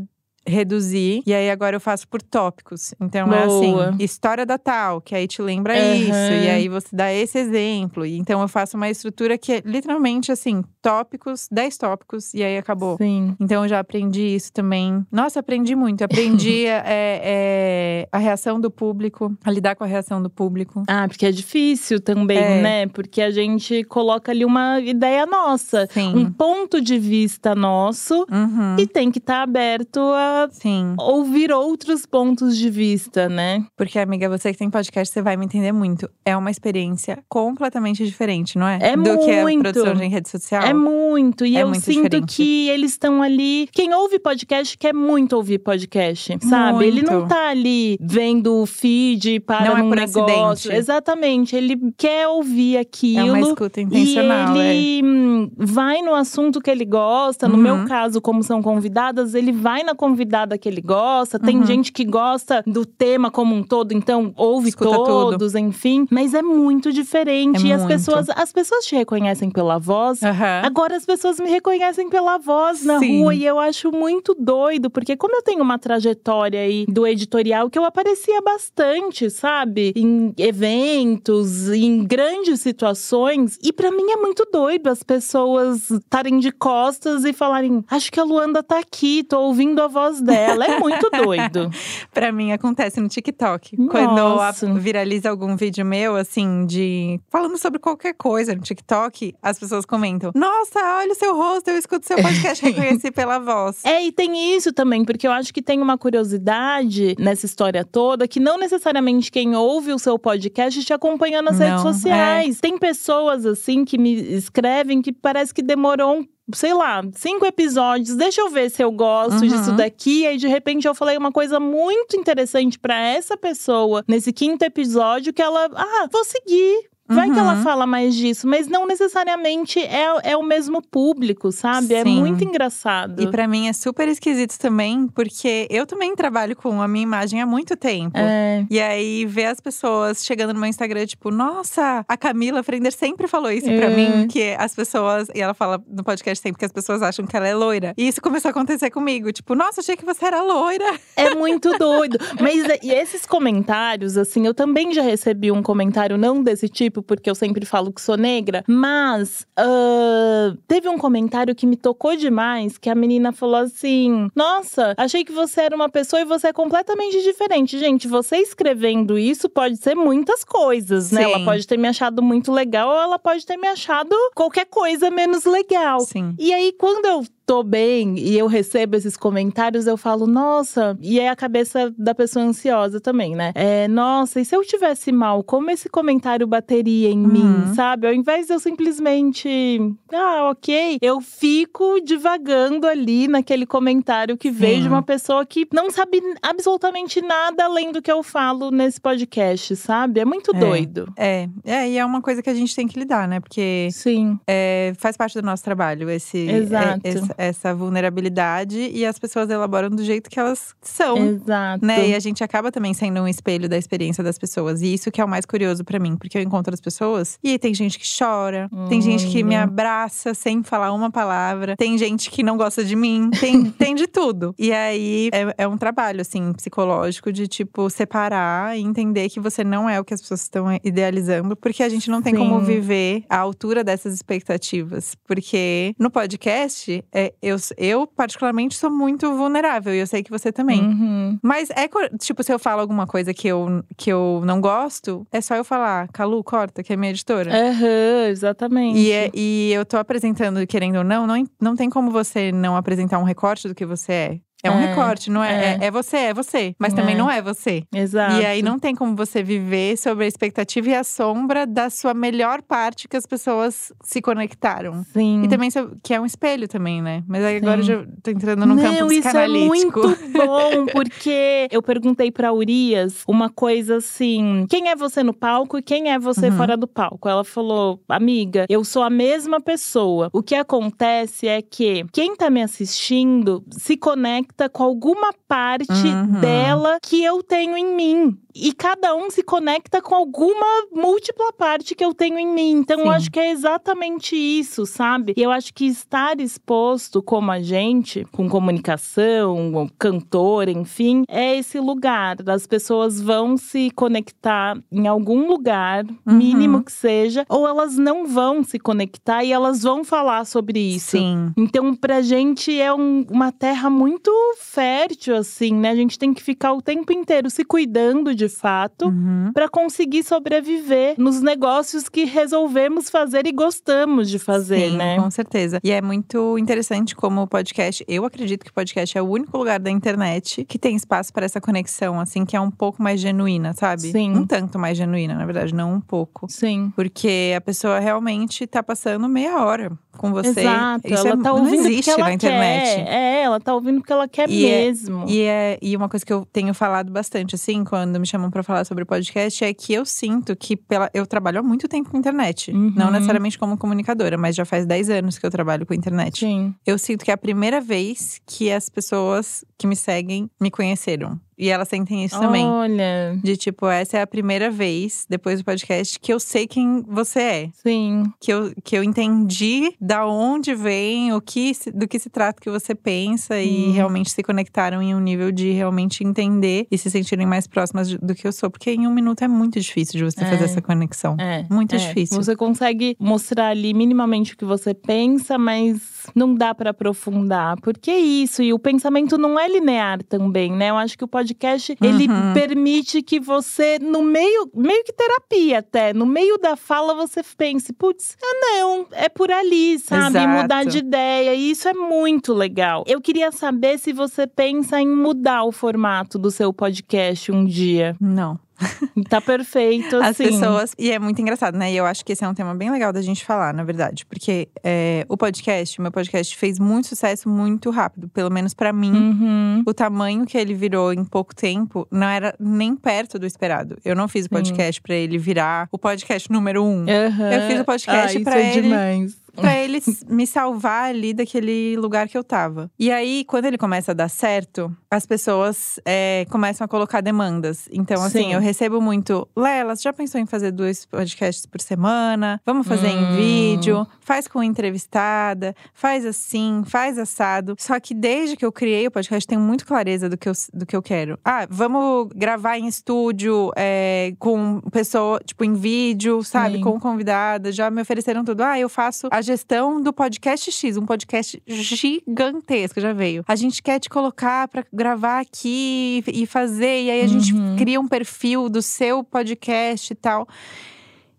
reduzi, e aí agora eu faço por tópicos. Então é Boa. assim, história da tal, que aí te lembra Aham. isso, e aí você dá esse exemplo. E então eu faço uma estrutura que é literalmente assim, tópicos, 10 tópicos, e aí acabou. Sim. Então eu já aprendi isso também. Nossa, aprendi muito. Aprendi é, [LAUGHS] é, a reação do público, a lidar com a reação do público. Ah, porque é difícil também, É. né? Porque a gente coloca ali uma ideia nossa, Sim. um ponto de vista nosso Uhum. e tem que estar aberto a Sim. ouvir outros pontos de vista, né? Porque, amiga, você que tem podcast, você vai me entender muito. É uma experiência completamente diferente, não é? É Do que a muito. produção de rede social. É muito. E É eu muito sinto diferente. que eles estão ali. Quem ouve podcast quer muito ouvir podcast, sabe? Ele não Muito. tá ali vendo o feed para Não é por negócio. acidente. Exatamente. Ele quer ouvir aquilo. É uma escuta E intencional, é. ele hum, vai no assunto que ele gosta. No Uhum. meu caso, como são convidadas, ele vai na convidada que ele gosta. Tem Uhum. gente que gosta do tema como um todo, então ouve Escuta tudo. todos, enfim. Mas é muito diferente. É e as muito. pessoas, as pessoas te reconhecem pela voz. Aham. Agora as pessoas me reconhecem pela voz na Sim. rua e eu acho muito doido, porque como eu tenho uma trajetória aí do editorial que eu aparecia bastante, sabe? Em eventos, em grandes situações, e pra mim é muito doido as pessoas estarem de costas e falarem: "Acho que a Luanda tá aqui, tô ouvindo a voz dela". É muito [LAUGHS] doido. Pra mim acontece no TikTok. Quando Nossa. viraliza algum vídeo meu, assim, de. falando sobre qualquer coisa no TikTok, as pessoas comentam: Nossa, olha o seu rosto, eu escuto seu podcast, [LAUGHS] reconheci pela voz. É, e tem isso também, porque eu acho que tem uma curiosidade nessa história toda que não necessariamente quem ouve o seu podcast te acompanha nas Não, é. redes sociais. Tem pessoas assim que me escrevem que parece que demorou um. Sei lá, cinco episódios. Deixa eu ver se eu gosto Uhum. disso daqui. Aí, de repente, eu falei uma coisa muito interessante pra essa pessoa nesse quinto episódio que ela. Ah, vou seguir. Vai que ela Uhum. fala mais disso, mas não necessariamente é, é o mesmo público, sabe? É Sim. muito engraçado. E pra mim é super esquisito também, porque eu também trabalho com a minha imagem há muito tempo. É. E aí, ver as pessoas chegando no meu Instagram, tipo, nossa, a Camila Frender sempre falou isso pra É. mim, que as pessoas, e ela fala no podcast sempre que as pessoas acham que ela é loira. E isso começou a acontecer comigo, tipo, nossa, achei que você era loira. É muito doido. Mas e esses comentários, assim, eu também já recebi um comentário não desse tipo, porque eu sempre falo que sou negra. Mas ah, teve um comentário que me tocou demais, que a menina falou assim: Nossa, achei que você era uma pessoa e você é completamente diferente. Gente, você escrevendo isso pode ser muitas coisas, né? Sim. Ela pode ter me achado muito legal ou ela pode ter me achado qualquer coisa menos legal. Sim. E aí, quando eu tô bem e eu recebo esses comentários, eu falo, nossa, e é a cabeça da pessoa ansiosa também, né? É, nossa, e se eu tivesse mal, como esse comentário bateria em Uhum. mim, sabe? Ao invés de eu simplesmente, ah, ok, eu fico divagando ali naquele comentário que veio de uma pessoa que não sabe absolutamente nada além do que eu falo nesse podcast, sabe? É muito É. doido. É, é, e é uma coisa que a gente tem que lidar, né? Porque Sim, é, faz parte do nosso trabalho esse, Exato. é, essa, essa vulnerabilidade e as pessoas elaboram do jeito que elas são. exato. Né? E a gente acaba também sendo um espelho da experiência das pessoas. E isso que é o mais curioso pra mim, porque eu encontro as pessoas e tem gente que chora, tem gente que me Olha. abraça sem falar uma palavra, tem gente que não gosta de mim, tem, [LAUGHS] tem de tudo. E aí é, é um trabalho, assim, psicológico de, tipo, separar e entender que você não é o que as pessoas estão idealizando, porque a gente não tem como Sim. viver à altura dessas expectativas. Porque no podcast, é, eu, eu particularmente sou muito vulnerável e eu sei que você também. Uhum. Mas é, tipo, se eu falo alguma coisa que eu, que eu não gosto, é só eu falar, Calu, corta, que é minha editora. Aham, exatamente. E, é- e eu tô apresentando, querendo ou não, não, não tem como você não apresentar um recorte do que você é. É um É, recorte, não é, é. é? é você, é você. Mas também É. não é você. Exato. E aí não tem como você viver sobre a expectativa e a sombra da sua melhor parte que as pessoas se conectaram. Sim. E também, que é um espelho também, né? Mas aí agora eu já tô entrando num Não, campo isso é psicanalítico. muito [LAUGHS] bom, porque eu perguntei pra Urias uma coisa assim: quem é você no palco e quem é você Uhum. fora do palco? Ela falou, amiga, eu sou a mesma pessoa. O que acontece é que quem tá me assistindo se conecta conecta com alguma parte Uhum. dela que eu tenho em mim. E cada um se conecta com alguma múltipla parte que eu tenho em mim. Então, eu Sim. acho que é exatamente isso, sabe? E eu acho que estar exposto como a gente, com comunicação, com cantor, enfim, é esse lugar. As pessoas vão se conectar em algum lugar, Uhum. mínimo que seja, ou elas não vão se conectar e elas vão falar sobre isso. Sim. Então, pra gente é um- uma terra muito fértil, assim, né? A gente tem que ficar o tempo inteiro se cuidando de fato. Uhum. Pra conseguir sobreviver nos negócios que resolvemos fazer e gostamos de fazer, Sim, né? com certeza. E é muito interessante como o podcast, eu acredito que o podcast é o único lugar da internet que tem espaço para essa conexão, assim, que é um pouco mais genuína, sabe? Sim. Um tanto mais genuína, na verdade, não um pouco. Sim. Porque a pessoa realmente tá passando meia hora com você. Exato. Isso ela é, tá não ouvindo existe porque ela na internet. quer. É, ela tá ouvindo porque ela quer E é- mesmo. E, é, e uma coisa que eu tenho falado bastante, assim, quando me chamam pra falar sobre podcast, é que eu sinto que pela, eu trabalho há muito tempo com internet. Uhum. Não necessariamente como comunicadora, mas já faz 10 anos que eu trabalho com internet. Sim. Eu sinto que é a primeira vez que as pessoas que me seguem me conheceram. E elas sentem isso também. Olha. De tipo, essa é a primeira vez, depois do podcast, que eu sei quem você é. Sim. Que eu, que eu entendi da onde vem, o que do que se trata que você pensa. E Hum. realmente se conectaram em um nível de realmente entender e se sentirem mais próximas do que eu sou. Porque em um minuto é muito difícil de você É. fazer essa conexão. É. Muito é. difícil. Você consegue mostrar ali minimamente o que você pensa, mas não dá pra aprofundar. Porque é isso. E o pensamento não é linear também, né? Eu acho que o podcast, ele Uhum. permite que você, no meio, meio que terapia até, no meio da fala, você pense, putz, ah não, é por ali, sabe? Exato. Mudar de ideia. E isso é muito legal. Eu queria saber se você pensa em mudar o formato do seu podcast um dia. Não. [LAUGHS] Tá perfeito, As assim. pessoas. E é muito engraçado, né? E eu acho que esse é um tema bem legal da gente falar, na verdade. Porque é, o podcast, o meu podcast, fez muito sucesso muito rápido. Pelo menos pra mim. Uhum. O tamanho que ele virou em pouco tempo não era nem perto do esperado. Eu não fiz o podcast pra ele virar o podcast número um. Aham. Eu fiz o podcast ah, pra isso é ele. demais. Pra ele me salvar ali daquele lugar que eu tava. E aí, quando ele começa a dar certo, as pessoas é, começam a colocar demandas. Então, assim, Sim. eu recebo muito. Lela, você já pensou em fazer dois podcasts por semana? Vamos fazer Hum. em vídeo? Faz com entrevistada, faz assim, faz assado. Só que desde que eu criei o podcast, tenho muito clareza do que eu, do que eu quero. Ah, vamos gravar em estúdio, é, com pessoa, tipo, em vídeo, sabe? Sim. Com convidada. Já me ofereceram tudo. Ah, eu faço a gestão do podcast X, um podcast gigantesco, já veio. A gente quer te colocar pra gravar aqui e fazer, e aí a gente Uhum. cria um perfil do seu podcast e tal.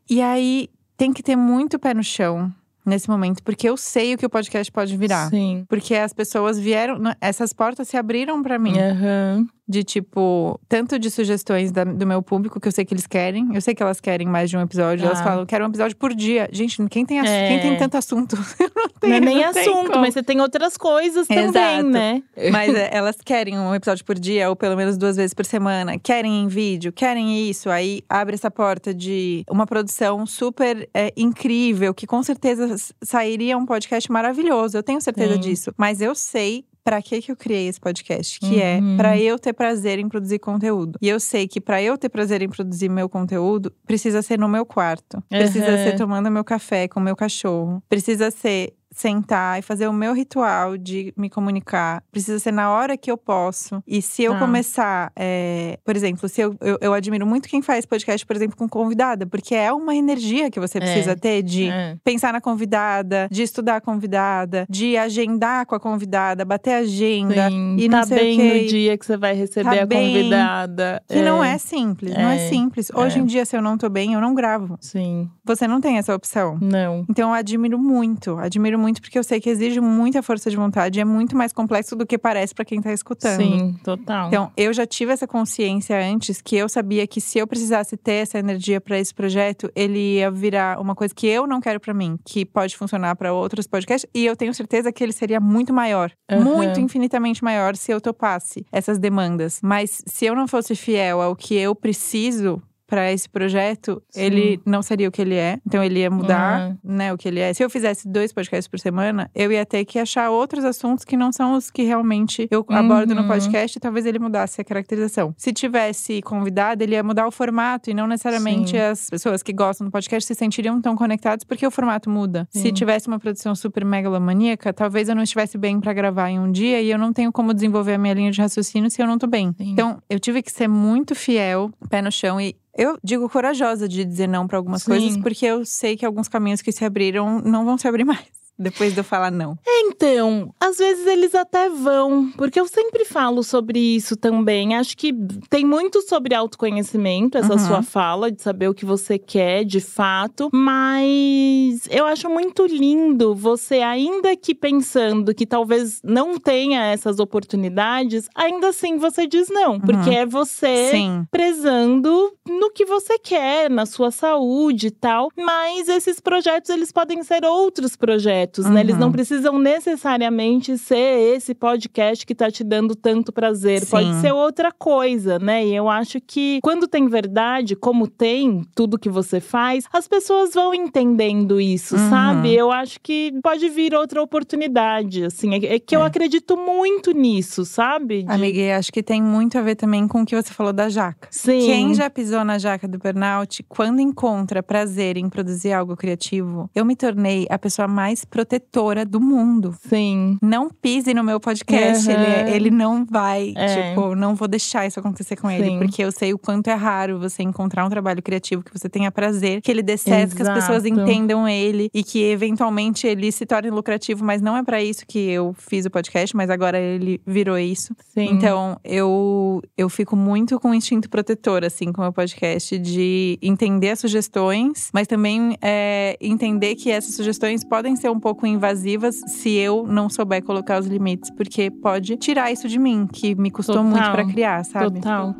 E aí tem que ter muito pé no chão nesse momento, porque eu sei o que o podcast pode virar. Sim. Porque as pessoas vieram, essas portas se abriram pra mim. Aham. De tipo, tanto de sugestões da- do meu público, que eu sei que eles querem. Eu sei que elas querem mais de um episódio. Elas Ah. falam, quero um episódio por dia. Gente, quem tem, É. quem tem tanto assunto? [LAUGHS] Eu não tenho, Não é nem não assunto, como. mas você tem outras coisas também, Exato. né? Mas é, [LAUGHS] elas querem um episódio por dia, ou pelo menos duas vezes por semana. Querem em vídeo, querem isso. Aí abre essa porta de uma produção super é, incrível, que com certeza sairia um podcast maravilhoso. Eu tenho certeza Sim. disso. Mas eu sei. Pra que que eu criei esse podcast? Que é Uhum. pra eu ter prazer em produzir conteúdo. E eu sei que pra eu ter prazer em produzir meu conteúdo, precisa ser no meu quarto. Precisa Uhum. ser tomando meu café com o meu cachorro. Precisa ser sentar e fazer o meu ritual de me comunicar. Precisa ser na hora que eu posso. E se eu Tá. começar, é, por exemplo, se eu, eu, eu admiro muito quem faz podcast, por exemplo, com convidada, porque é uma energia que você precisa ter de É. pensar na convidada, de estudar a convidada, de agendar com a convidada, bater a agenda. Sim, e não tá bem no dia que você vai receber Tá a bem. convidada. Que não é simples, não é É. simples. Hoje É. em dia, se eu não tô bem, eu não gravo. Sim, Você não tem essa opção. não. Então eu admiro muito, admiro muito porque eu sei que exige muita força de vontade, e é muito mais complexo do que parece pra quem tá escutando. Sim, total. Então, eu já tive essa consciência antes que eu sabia que se eu precisasse ter essa energia pra esse projeto, ele ia virar uma coisa que eu não quero pra mim, que pode funcionar pra outros podcasts, e eu tenho certeza que ele seria muito maior, Aham. muito infinitamente maior se eu topasse essas demandas. Mas se eu não fosse fiel ao que eu preciso para esse projeto, Sim. ele não seria o que ele é. Então ele ia mudar, Uhum. né, o que ele é. Se eu fizesse dois podcasts por semana, eu ia ter que achar outros assuntos que não são os que realmente eu abordo no Uhum. podcast e talvez ele mudasse a caracterização. Se tivesse convidado, ele ia mudar o formato e não necessariamente Sim. as pessoas que gostam do podcast se sentiriam tão conectados porque o formato muda. Se Sim. tivesse uma produção super megalomaníaca, talvez eu não estivesse bem pra gravar em um dia e eu não tenho como desenvolver a minha linha de raciocínio se eu não tô bem. Então, eu tive que ser muito fiel, pé no chão e eu digo corajosa de dizer não pra algumas Sim. coisas, porque eu sei que alguns caminhos que se abriram não vão se abrir mais. Depois de eu falar não. Então, às vezes eles até vão, porque eu sempre falo sobre isso também. Acho que tem muito sobre autoconhecimento, essa Uhum. sua fala, de saber o que você quer de fato. Mas eu acho muito lindo você, ainda que pensando que talvez não tenha essas oportunidades, ainda assim você diz não. Porque é você Sim. prezando no que você quer, na sua saúde e tal. Mas esses projetos, eles podem ser outros projetos, né? Eles Uhum. não precisam necessariamente ser esse podcast que tá te dando tanto prazer. Sim. Pode ser outra coisa, né? E eu acho que quando tem verdade, como tem tudo que você faz, as pessoas vão entendendo isso, Uhum. sabe? Eu acho que pode vir outra oportunidade, assim. É é que eu É. acredito muito nisso, sabe? De- Amiga, acho que tem muito a ver também com o que você falou da jaca. Sim. Quem já pisou na jaca do burnout, quando encontra prazer em produzir algo criativo, eu me tornei a pessoa mais protetora do mundo. Sim. Não pise no meu podcast, ele, Aham. ele não vai, É. tipo, não vou deixar isso acontecer com ele. Sim. Porque eu sei o quanto é raro você encontrar um trabalho criativo que você tenha prazer, que ele dê certo, que as pessoas entendam ele e que eventualmente ele se torne lucrativo. Mas não é pra isso que eu fiz o podcast, mas agora ele virou isso. Sim. Então, eu, eu fico muito com o instinto protetor, assim, com o meu podcast, de entender as sugestões, mas também é, entender que essas sugestões podem ser um pouco invasivas se eu não souber colocar os limites, porque pode tirar isso de mim, que me custou Total. muito pra criar, sabe? Total.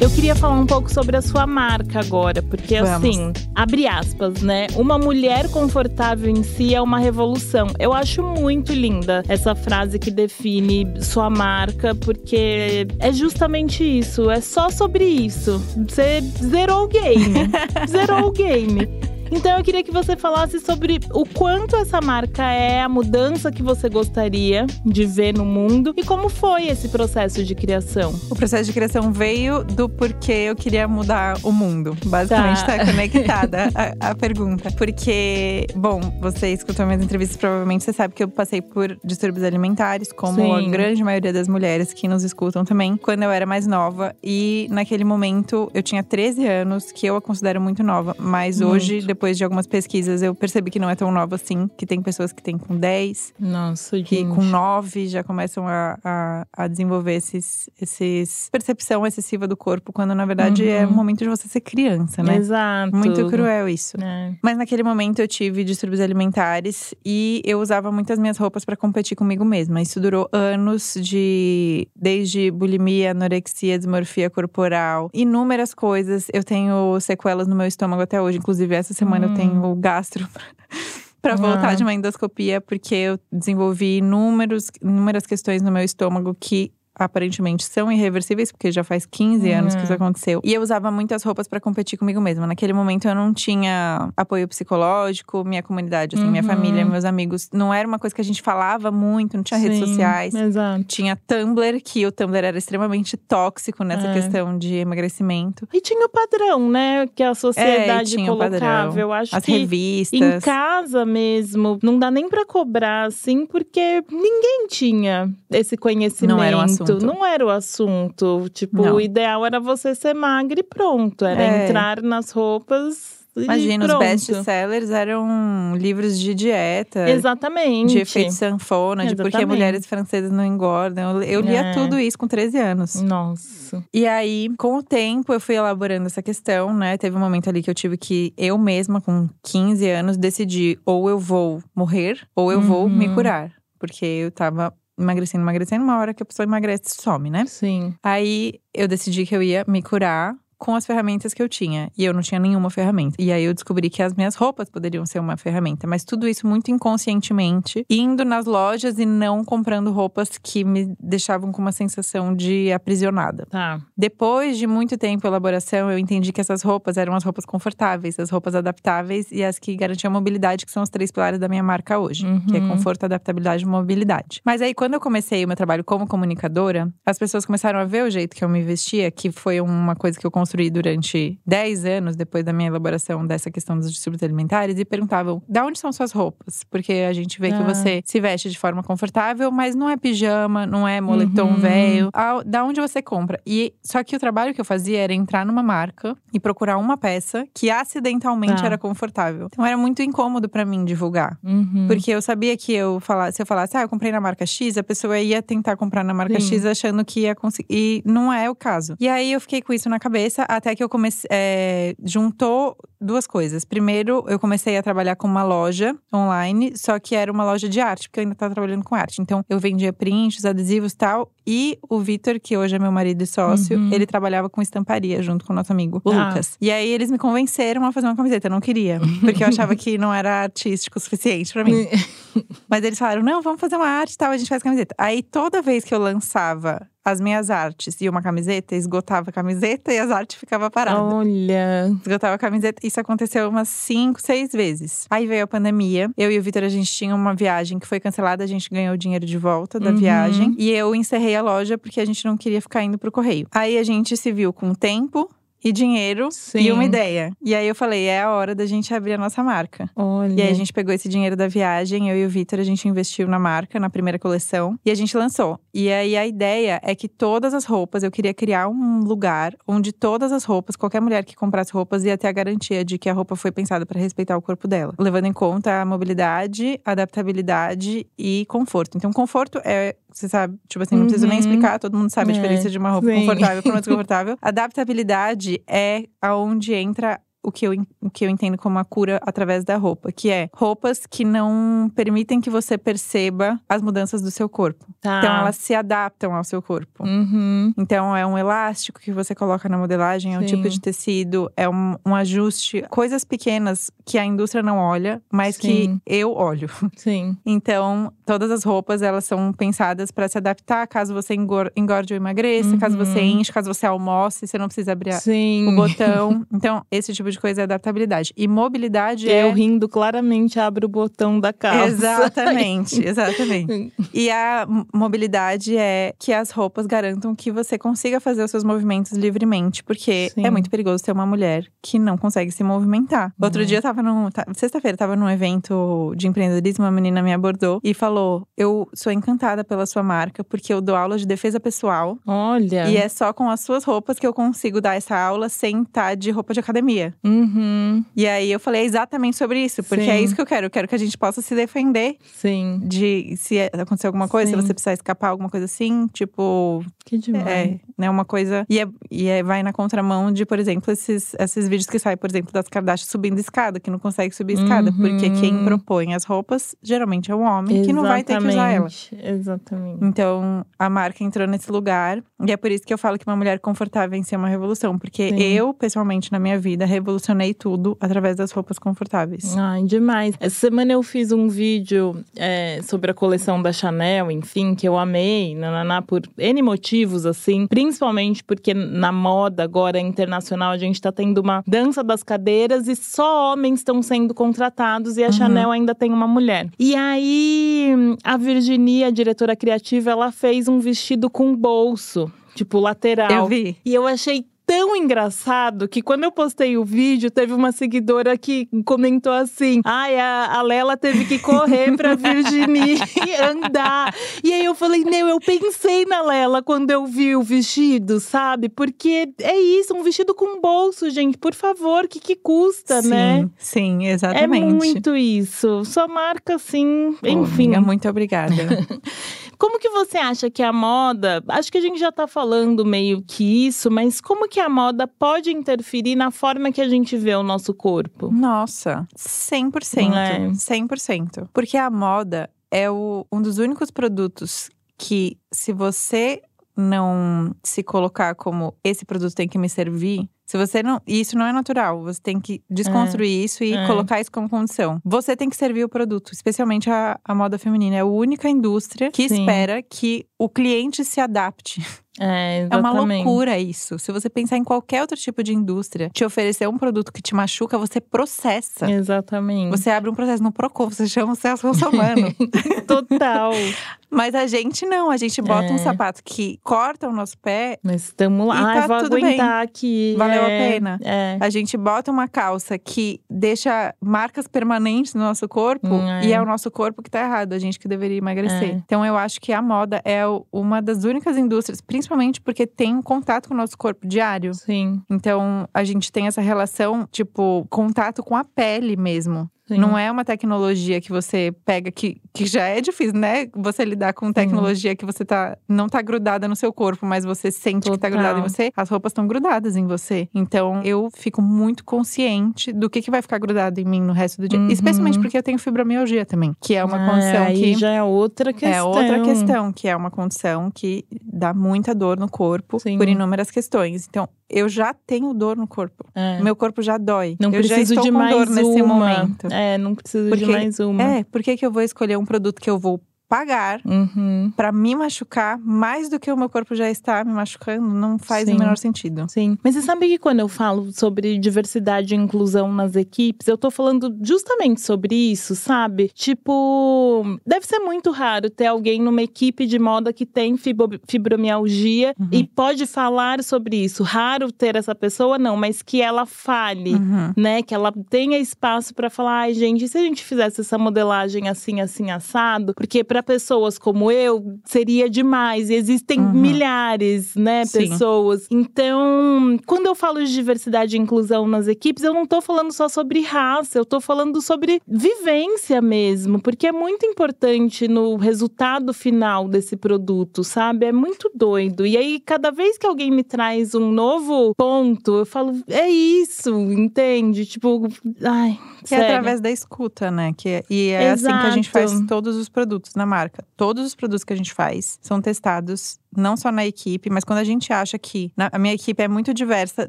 Eu queria falar um pouco sobre a sua marca agora, porque Vamos. assim, abre aspas, né? Uma mulher confortável em si é uma revolução. Eu acho muito linda essa frase que define sua marca, porque é justamente isso, é só sobre isso. Você zerou o game. [LAUGHS] zerou o game. Então eu queria que você falasse sobre o quanto essa marca é a mudança que você gostaria de ver no mundo e como foi esse processo de criação. O processo de criação veio do porquê eu queria mudar o mundo. Basicamente, Tá. tá, [LAUGHS] conectada a, a pergunta. Porque, bom, você escutou minhas entrevistas, provavelmente você sabe que eu passei por distúrbios alimentares, como Sim. a grande maioria das mulheres que nos escutam também, quando eu era mais nova. E naquele momento, eu tinha 13 anos, que eu a considero muito nova. Mas hoje, depois de algumas pesquisas, eu percebi que não é tão nova assim. Que tem pessoas que têm com 10, Nossa, que com 9 já começam a, a, a desenvolver esses, esses percepção excessiva do corpo, quando na verdade é o Uhum. momento de você ser criança, né? Exato. Muito cruel isso. É. Mas naquele momento eu tive distúrbios alimentares e eu usava muitas minhas roupas pra competir comigo mesma. Isso durou anos de desde bulimia, anorexia, desmorfia corporal, inúmeras coisas. Eu tenho sequelas no meu estômago até hoje, inclusive essa semana eu Hum. tenho gastro [LAUGHS] Pra voltar Ah. de uma endoscopia, porque eu desenvolvi inúmeros, inúmeras questões no meu estômago que aparentemente são irreversíveis, porque já faz 15 anos que isso Hum. aconteceu. E eu usava muitas roupas pra competir comigo mesma. Naquele momento eu não tinha apoio psicológico, minha comunidade, assim, minha Uhum. família, meus amigos. Não era uma coisa que a gente falava muito, não tinha redes Sim, sociais. Exato. Tinha Tumblr, que o Tumblr era extremamente tóxico nessa É. questão de emagrecimento. E tinha o padrão, né? Que a sociedade tinha o colocava. padrão. Eu acho As que revistas. Em casa mesmo, não dá nem pra cobrar assim, porque ninguém tinha esse conhecimento. Não era um assunto. Não era o assunto. Tipo, Não. o ideal era você ser magra e pronto. Era É. entrar nas roupas. e Imagina, os best-sellers eram livros de dieta. Exatamente. De efeito sanfona, de porque Exatamente. mulheres francesas não engordam. Eu, eu lia É. tudo isso com 13 anos. Nossa. E aí, com o tempo, eu fui elaborando essa questão, né? Teve um momento ali que eu tive que, eu mesma, com 15 anos, decidir ou eu vou morrer ou eu vou Uhum. me curar. Porque eu tava emagrecendo, emagrecendo, uma hora que a pessoa emagrece, some, né? Sim. Aí eu decidi que eu ia me curar com as ferramentas que eu tinha. E eu não tinha nenhuma ferramenta. E aí eu descobri que as minhas roupas poderiam ser uma ferramenta. Mas tudo isso muito inconscientemente, indo nas lojas e não comprando roupas que me deixavam com uma sensação de aprisionada. Tá. Depois de muito tempo de elaboração, eu entendi que essas roupas eram as roupas confortáveis, as roupas adaptáveis e as que garantiam mobilidade, que são os três pilares da minha marca hoje, Uhum. que é conforto, adaptabilidade e mobilidade. Mas aí, quando eu comecei o meu trabalho como comunicadora, as pessoas começaram a ver o jeito que eu me vestia, que foi uma coisa que eu construí durante 10 anos depois da minha elaboração dessa questão dos distúrbios alimentares, e perguntavam: da onde são suas roupas? Porque a gente vê que Ah. você se veste de forma confortável, mas não é pijama, não é moletom Uhum. velho. Ah, Da onde você compra? E só que o trabalho que eu fazia era entrar numa marca e procurar uma peça que acidentalmente Tá. era confortável. Então era muito incômodo pra mim divulgar. Uhum. Porque eu sabia que eu falasse, se eu falasse, ah, eu comprei na marca X, a pessoa ia tentar comprar na marca Sim. X achando que ia conseguir. E não é o caso. E aí eu fiquei com isso na cabeça até que eu comecei. é, juntou duas coisas. Primeiro, eu comecei a trabalhar com uma loja online, só que era uma loja de arte, porque eu ainda estava trabalhando com arte. Então eu vendia prints, adesivos e tal. E o Vitor, que hoje é meu marido e sócio, Uhum. ele trabalhava com estamparia junto com o nosso amigo, o Ah. Lucas. E aí eles me convenceram a fazer uma camiseta. Eu não queria, porque eu achava que não era artístico o suficiente pra mim. [LAUGHS] Mas eles falaram: não, vamos fazer uma arte e tal, a gente faz camiseta. Aí toda vez que eu lançava as minhas artes e uma camiseta, esgotava a camiseta e as artes ficavam paradas. Olha. Esgotava a camiseta. Isso aconteceu umas cinco, seis vezes. Aí veio a pandemia. Eu e o Vitor, a gente tinha uma viagem que foi cancelada. A gente ganhou o dinheiro de volta da Uhum. viagem. E eu encerrei a loja porque a gente não queria ficar indo pro correio. Aí a gente se viu com tempo e dinheiro Sim. e uma ideia. E aí eu falei, é a hora da gente abrir a nossa marca. Olha. E aí a gente pegou esse dinheiro da viagem, eu e o Vitor, a gente investiu na marca, na primeira coleção, e a gente lançou. E aí a ideia é que todas as roupas, eu queria criar um lugar onde todas as roupas, qualquer mulher que comprasse roupas ia ter a garantia de que a roupa foi pensada para respeitar o corpo dela, levando em conta a mobilidade, adaptabilidade e conforto. Então, conforto é, você sabe, tipo assim, não preciso nem Uhum. explicar, todo mundo sabe a É, diferença de uma roupa sim. confortável para uma [LAUGHS] desconfortável. Adaptabilidade é aonde entra o que, eu, o que eu entendo como a cura através da roupa, que é roupas que não permitem que você perceba as mudanças do seu corpo. Tá. Então elas se adaptam ao seu corpo. Uhum. Então é um elástico que você coloca na modelagem, é um Sim. tipo de tecido, é um, um ajuste, coisas pequenas que a indústria não olha, mas Sim. que eu olho. Sim. [LAUGHS] Então, todas as roupas, elas são pensadas para se adaptar caso você engor- engorde ou emagreça, caso você Uhum. enche, caso você almoce, você não precisa abrir Sim. o botão. [LAUGHS] Então, esse tipo de coisa é adaptabilidade. E mobilidade Eu é. rindo claramente abro o botão da calça. Exatamente, [LAUGHS] exatamente. E a mobilidade é que as roupas garantam que você consiga fazer os seus movimentos livremente, porque Sim. é muito perigoso ter uma mulher que não consegue se movimentar. Outro Uhum. dia eu tava num. tá- Sexta-feira eu tava num evento de empreendedorismo, uma menina me abordou e falou: Eu sou encantada pela sua marca, porque eu dou aula de defesa pessoal. Olha. E é só com as suas roupas que eu consigo dar essa aula sem estar de roupa de academia. Uhum. E aí eu falei exatamente sobre isso, porque Sim. é isso que eu quero. Eu quero que a gente possa se defender Sim. de se acontecer alguma coisa, Sim. se você precisar escapar, alguma coisa assim, tipo, Que demais. é, né, uma coisa. E, é, e é- vai na contramão de, por exemplo, esses, esses vídeos que saem, por exemplo, das Kardashian subindo escada, que não consegue subir escada, porque Uhum. quem propõe as roupas geralmente é o homem que não vai ter que usar ela. Exatamente. Exatamente. Então, a marca entrou nesse lugar. E é por isso que eu falo que uma mulher confortável em ser uma revolução. Porque Sim. eu, pessoalmente, na minha vida, revolucionei tudo através das roupas confortáveis. Ai, demais. Essa semana eu fiz um vídeo é, sobre a coleção da Chanel, enfim, que eu amei, nananá, por N motivos, assim. Principalmente porque na moda agora internacional a gente tá tendo uma dança das cadeiras e só homens estão sendo contratados e a Uhum. Chanel ainda tem uma mulher. E aí, a Virginia, a diretora criativa, ela fez um vestido com bolso, tipo lateral. Eu vi. E eu achei tão engraçado que quando eu postei o vídeo, teve uma seguidora que comentou assim: Ai, a, a Lela teve que correr pra Virginia [LAUGHS] andar. E aí eu falei: Meu, eu pensei na Lela quando eu vi o vestido, sabe? Porque é isso, um vestido com bolso, gente. Por favor, o que, que custa, sim, né? Sim, É exatamente. muito isso. Sua marca, assim, enfim. amiga, muito obrigada. [LAUGHS] Como que você acha que a moda, acho que a gente já tá falando meio que isso, mas como que a moda pode interferir na forma que a gente vê o nosso corpo? Nossa, 100%. É. 100%. Porque a moda é o- um dos únicos produtos que, se você não se colocar como esse produto tem que me servir, Se você não. Isso não é natural. Você tem que desconstruir isso e é. colocar isso como condição. Você tem que servir o produto, especialmente a, a moda feminina. É a única indústria que Sim. espera que o cliente se adapte. É, É uma loucura isso. Se você pensar em qualquer outro tipo de indústria, te oferecer um produto que te machuca, você processa. Exatamente. Você abre um processo no Procon, você chama o Celso Russomano. [LAUGHS] Total. [LAUGHS] Mas a gente não, a gente bota um É. sapato que corta o nosso pé. Mas estamos lá. E Ai, tá vou tudo aguentar aqui. Valeu a É, pena. É. A gente bota uma calça que deixa marcas permanentes no nosso corpo Hum, é. e é o nosso corpo que tá errado, a gente que deveria emagrecer. É. Então eu acho que a moda é uma das únicas indústrias, principalmente porque tem um contato com o nosso corpo diário. Sim. Então a gente tem essa relação, tipo, contato com a pele mesmo. Sim. Não é uma tecnologia que você pega que, que já é difícil, né? Você lidar com tecnologia que você tá não tá grudada no seu corpo, mas você sente que tá Total. grudada em você. As roupas estão grudadas em você. Então eu fico muito consciente do que, que vai ficar grudado em mim no resto do dia. Uhum. Especialmente porque eu tenho fibromialgia também, que é uma Ah, condição aí que já é outra questão. é outra questão, que é uma condição que dá muita dor no corpo Sim. por inúmeras questões. Então, eu já tenho dor no corpo. É. Meu corpo já dói. Não eu já preciso estou de com mais dor nesse uma. momento. É, não preciso de Porque- mais uma. É, por que, que eu vou escolher um produto que eu vou pagar Uhum. pra me machucar mais do que o meu corpo já está me machucando? Não faz Sim. o menor sentido. Sim. Mas você sabe que quando eu falo sobre diversidade e inclusão nas equipes, eu tô falando justamente sobre isso, sabe? Tipo, deve ser muito raro ter alguém numa equipe de moda que tem fibro- fibromialgia Uhum. e pode falar sobre isso. Raro ter essa pessoa, não, mas que ela fale. Uhum. Né, que ela tenha espaço pra falar, ai gente, e se a gente fizesse essa modelagem assim, assim, assado? Porque pra pessoas como eu, seria demais. E existem Uhum. milhares, né, Sim. pessoas. Então, quando eu falo de diversidade e inclusão nas equipes, eu não tô falando só sobre raça, eu tô falando sobre vivência mesmo. Porque é muito importante no resultado final desse produto, sabe? É muito doido. E aí, cada vez que alguém me traz um novo ponto, eu falo, é isso, entende? Tipo, ai, Que é sério. através da escuta, né? Que é- e é assim que a gente faz Exato. todos os produtos na marca. Todos os produtos que a gente faz são testados não só na equipe, mas quando a gente acha que na- a minha equipe é muito diversa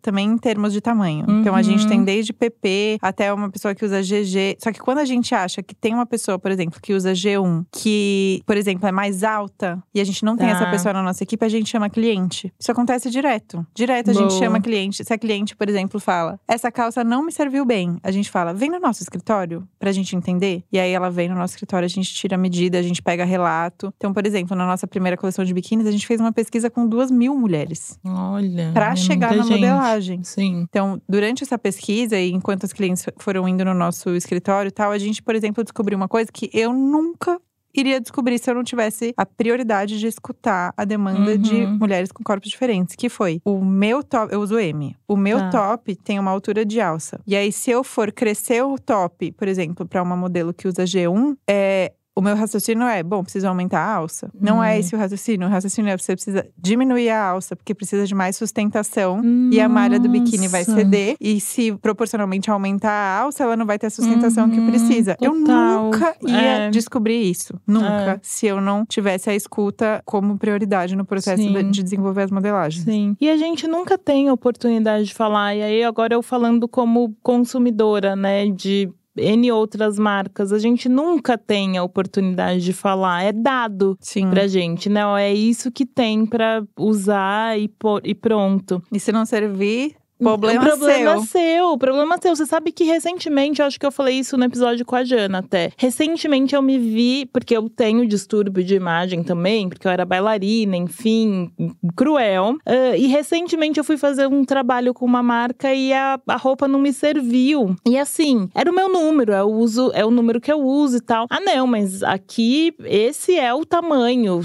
também em termos de tamanho. Então a gente Uhum. tem desde PP até uma pessoa que usa GG. Só que quando a gente acha que tem uma pessoa, por exemplo, que usa G1, que, por exemplo, é mais alta e a gente não tem Tá. essa pessoa na nossa equipe, a gente chama cliente. Isso acontece direto. Direto a gente Boa. chama cliente. Se a cliente, por exemplo, fala: "Essa calça não me serviu bem", a gente fala: "Vem no nosso escritório pra gente entender". E aí ela vem no nosso escritório, a gente tira a medida, a gente pega relato. Então, por exemplo, na nossa primeira coleção de biquínis, a gente fez uma pesquisa com duas mil mulheres Olha. pra é chegar na gente. modelagem. Sim. Então, durante essa pesquisa e enquanto os clientes foram indo no nosso escritório e tal, a gente, por exemplo, descobriu uma coisa que eu nunca iria descobrir se eu não tivesse a prioridade de escutar a demanda de Uhum. mulheres com corpos diferentes, que foi o meu top, eu uso M. O meu Tá. top tem uma altura de alça. E aí se eu for crescer o top, por exemplo, para uma modelo que usa G1, é o meu raciocínio é, bom, preciso aumentar a alça. Não é Hum. esse o raciocínio. O raciocínio é você precisa diminuir a alça, porque precisa de mais sustentação e a malha do biquíni vai Nossa. ceder. E se proporcionalmente aumentar a alça, ela não vai ter a sustentação que Uhum, precisa. Eu total. nunca ia É. descobrir isso. Nunca. É. Se eu não tivesse a escuta como prioridade no processo Sim. de, de desenvolver as modelagens. Sim. E a gente nunca tem a oportunidade de falar. E aí, agora eu falando como consumidora, né, de N outras marcas, a gente nunca tem a oportunidade de falar. É dado Sim. pra gente, né? Ó, É isso que tem pra usar e, pôr- e pronto. E se não servir, problema, o problema seu. é seu, o problema é seu. Você sabe que recentemente, eu acho que eu falei isso no episódio com a Jana até. Recentemente eu me vi, porque eu tenho distúrbio de imagem também, porque eu era bailarina, enfim, cruel. Ah, e recentemente eu fui fazer um trabalho com uma marca e a, a roupa não me serviu. E assim, era o meu número, eu uso, é o número que eu uso e tal. Ah, não, mas aqui esse é o tamanho.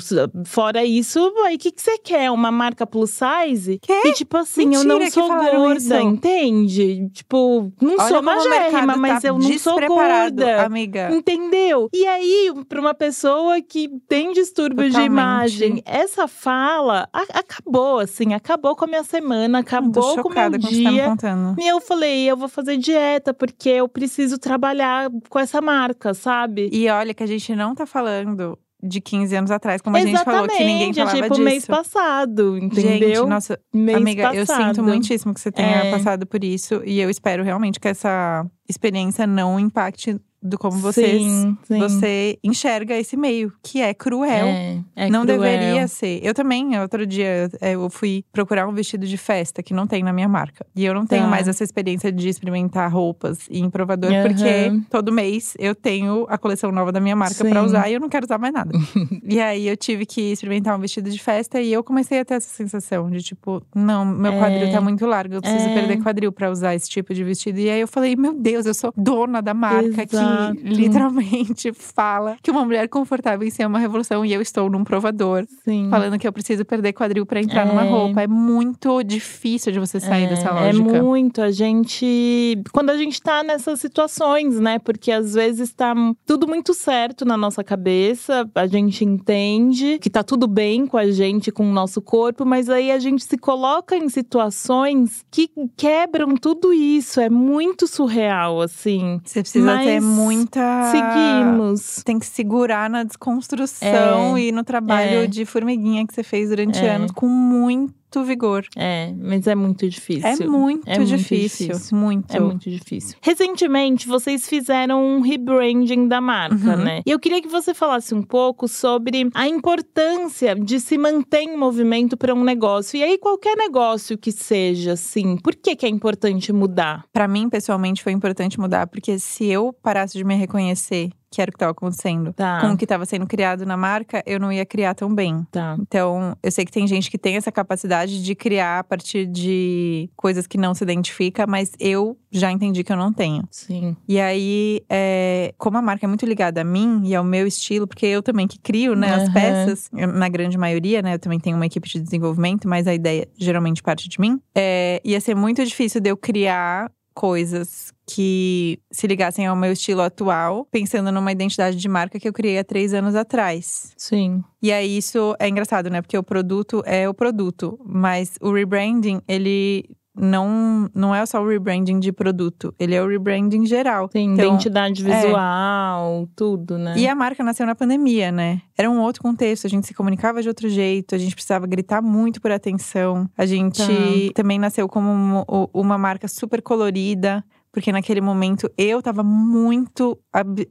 Fora isso, aí o que, que você quer? Uma marca plus size? Quê? E tipo assim, eu não Mentira que sou falaram gorda, entende? Tipo, não Olha sou magérrima, mas tá eu não sou gorda. amiga. Entendeu? E aí, pra uma pessoa que tem distúrbio de Totalmente. imagem, essa fala acabou, assim, acabou com a minha semana, acabou com o meu tá dia. contando. E eu falei, eu vou fazer dieta, porque eu preciso trabalhar com essa marca, sabe? E olha que a gente não tá falando de 15 anos atrás, como a gente falou, que ninguém falava tipo disso. mês passado, entendeu? Gente, nossa, mês amiga, eu passado. sinto muitíssimo que você tenha É. passado por isso. E eu espero realmente que essa experiência não impacte do como vocês, Sim, sim. você enxerga esse meio, que é cruel. É, é não cruel. deveria ser. Eu também, outro dia, é, eu fui procurar um vestido de festa que não tem na minha marca. E eu não tenho Tá. mais essa experiência de experimentar roupas em provador, Aham. porque todo mês eu tenho a coleção nova da minha marca pra Sim. usar e eu não quero usar mais nada. [LAUGHS] e aí eu tive que experimentar um vestido de festa e eu comecei a ter essa sensação de tipo, não, meu É. quadril tá muito largo, eu preciso É. perder quadril pra usar esse tipo de vestido. E aí eu falei, meu Deus, eu sou dona da marca Exato. Literalmente [LAUGHS] fala que uma mulher confortável em si é uma revolução e eu estou num provador Sim. falando que eu preciso perder quadril pra entrar numa É. roupa. É muito difícil de você sair é, dessa É lógica. muito. A gente. Quando a gente tá nessas situações, né? Porque às vezes tá tudo muito certo na nossa cabeça, a gente entende que tá tudo bem com a gente, com o nosso corpo, mas aí a gente se coloca em situações que quebram tudo isso. É muito surreal, assim. Você precisa Mas ter muita. Seguimos. Tem que segurar na desconstrução É. e no trabalho É. de formiguinha que você fez durante É. anos com muito vigor. É, mas é muito difícil. É muito, É muito difícil. difícil. Muito. É muito difícil. Recentemente, vocês fizeram um rebranding da marca, Uhum. né? E eu queria que você falasse um pouco sobre a importância de se manter em movimento para um negócio. E aí, qualquer negócio que seja, assim, por que, que é importante mudar? Pra mim, pessoalmente, foi importante mudar, porque se eu parasse de me reconhecer que era o que estava acontecendo Tá. com o que estava sendo criado na marca, eu não ia criar tão bem. Tá. Então, eu sei que tem gente que tem essa capacidade de criar a partir de coisas que não se identifica, mas eu já entendi que eu não tenho. Sim. E aí, é, como a marca é muito ligada a mim e ao meu estilo, porque eu também que crio, né, as Aham. peças, na grande maioria, né, eu também tenho uma equipe de desenvolvimento, mas a ideia geralmente parte de mim. É, ia ser muito difícil de eu criar coisas que se ligassem ao meu estilo atual, pensando numa identidade de marca que eu criei há três anos atrás. Sim. E aí isso é engraçado, né? Porque o produto é o produto, mas o rebranding, ele não, não é só o rebranding de produto, ele é o rebranding geral. Tem Então, identidade visual, tudo, né? E a marca nasceu na pandemia, né? Era um outro contexto, a gente se comunicava de outro jeito, a gente precisava gritar muito por atenção. A gente Tá. também nasceu como uma, uma marca super colorida. Porque naquele momento eu tava muito,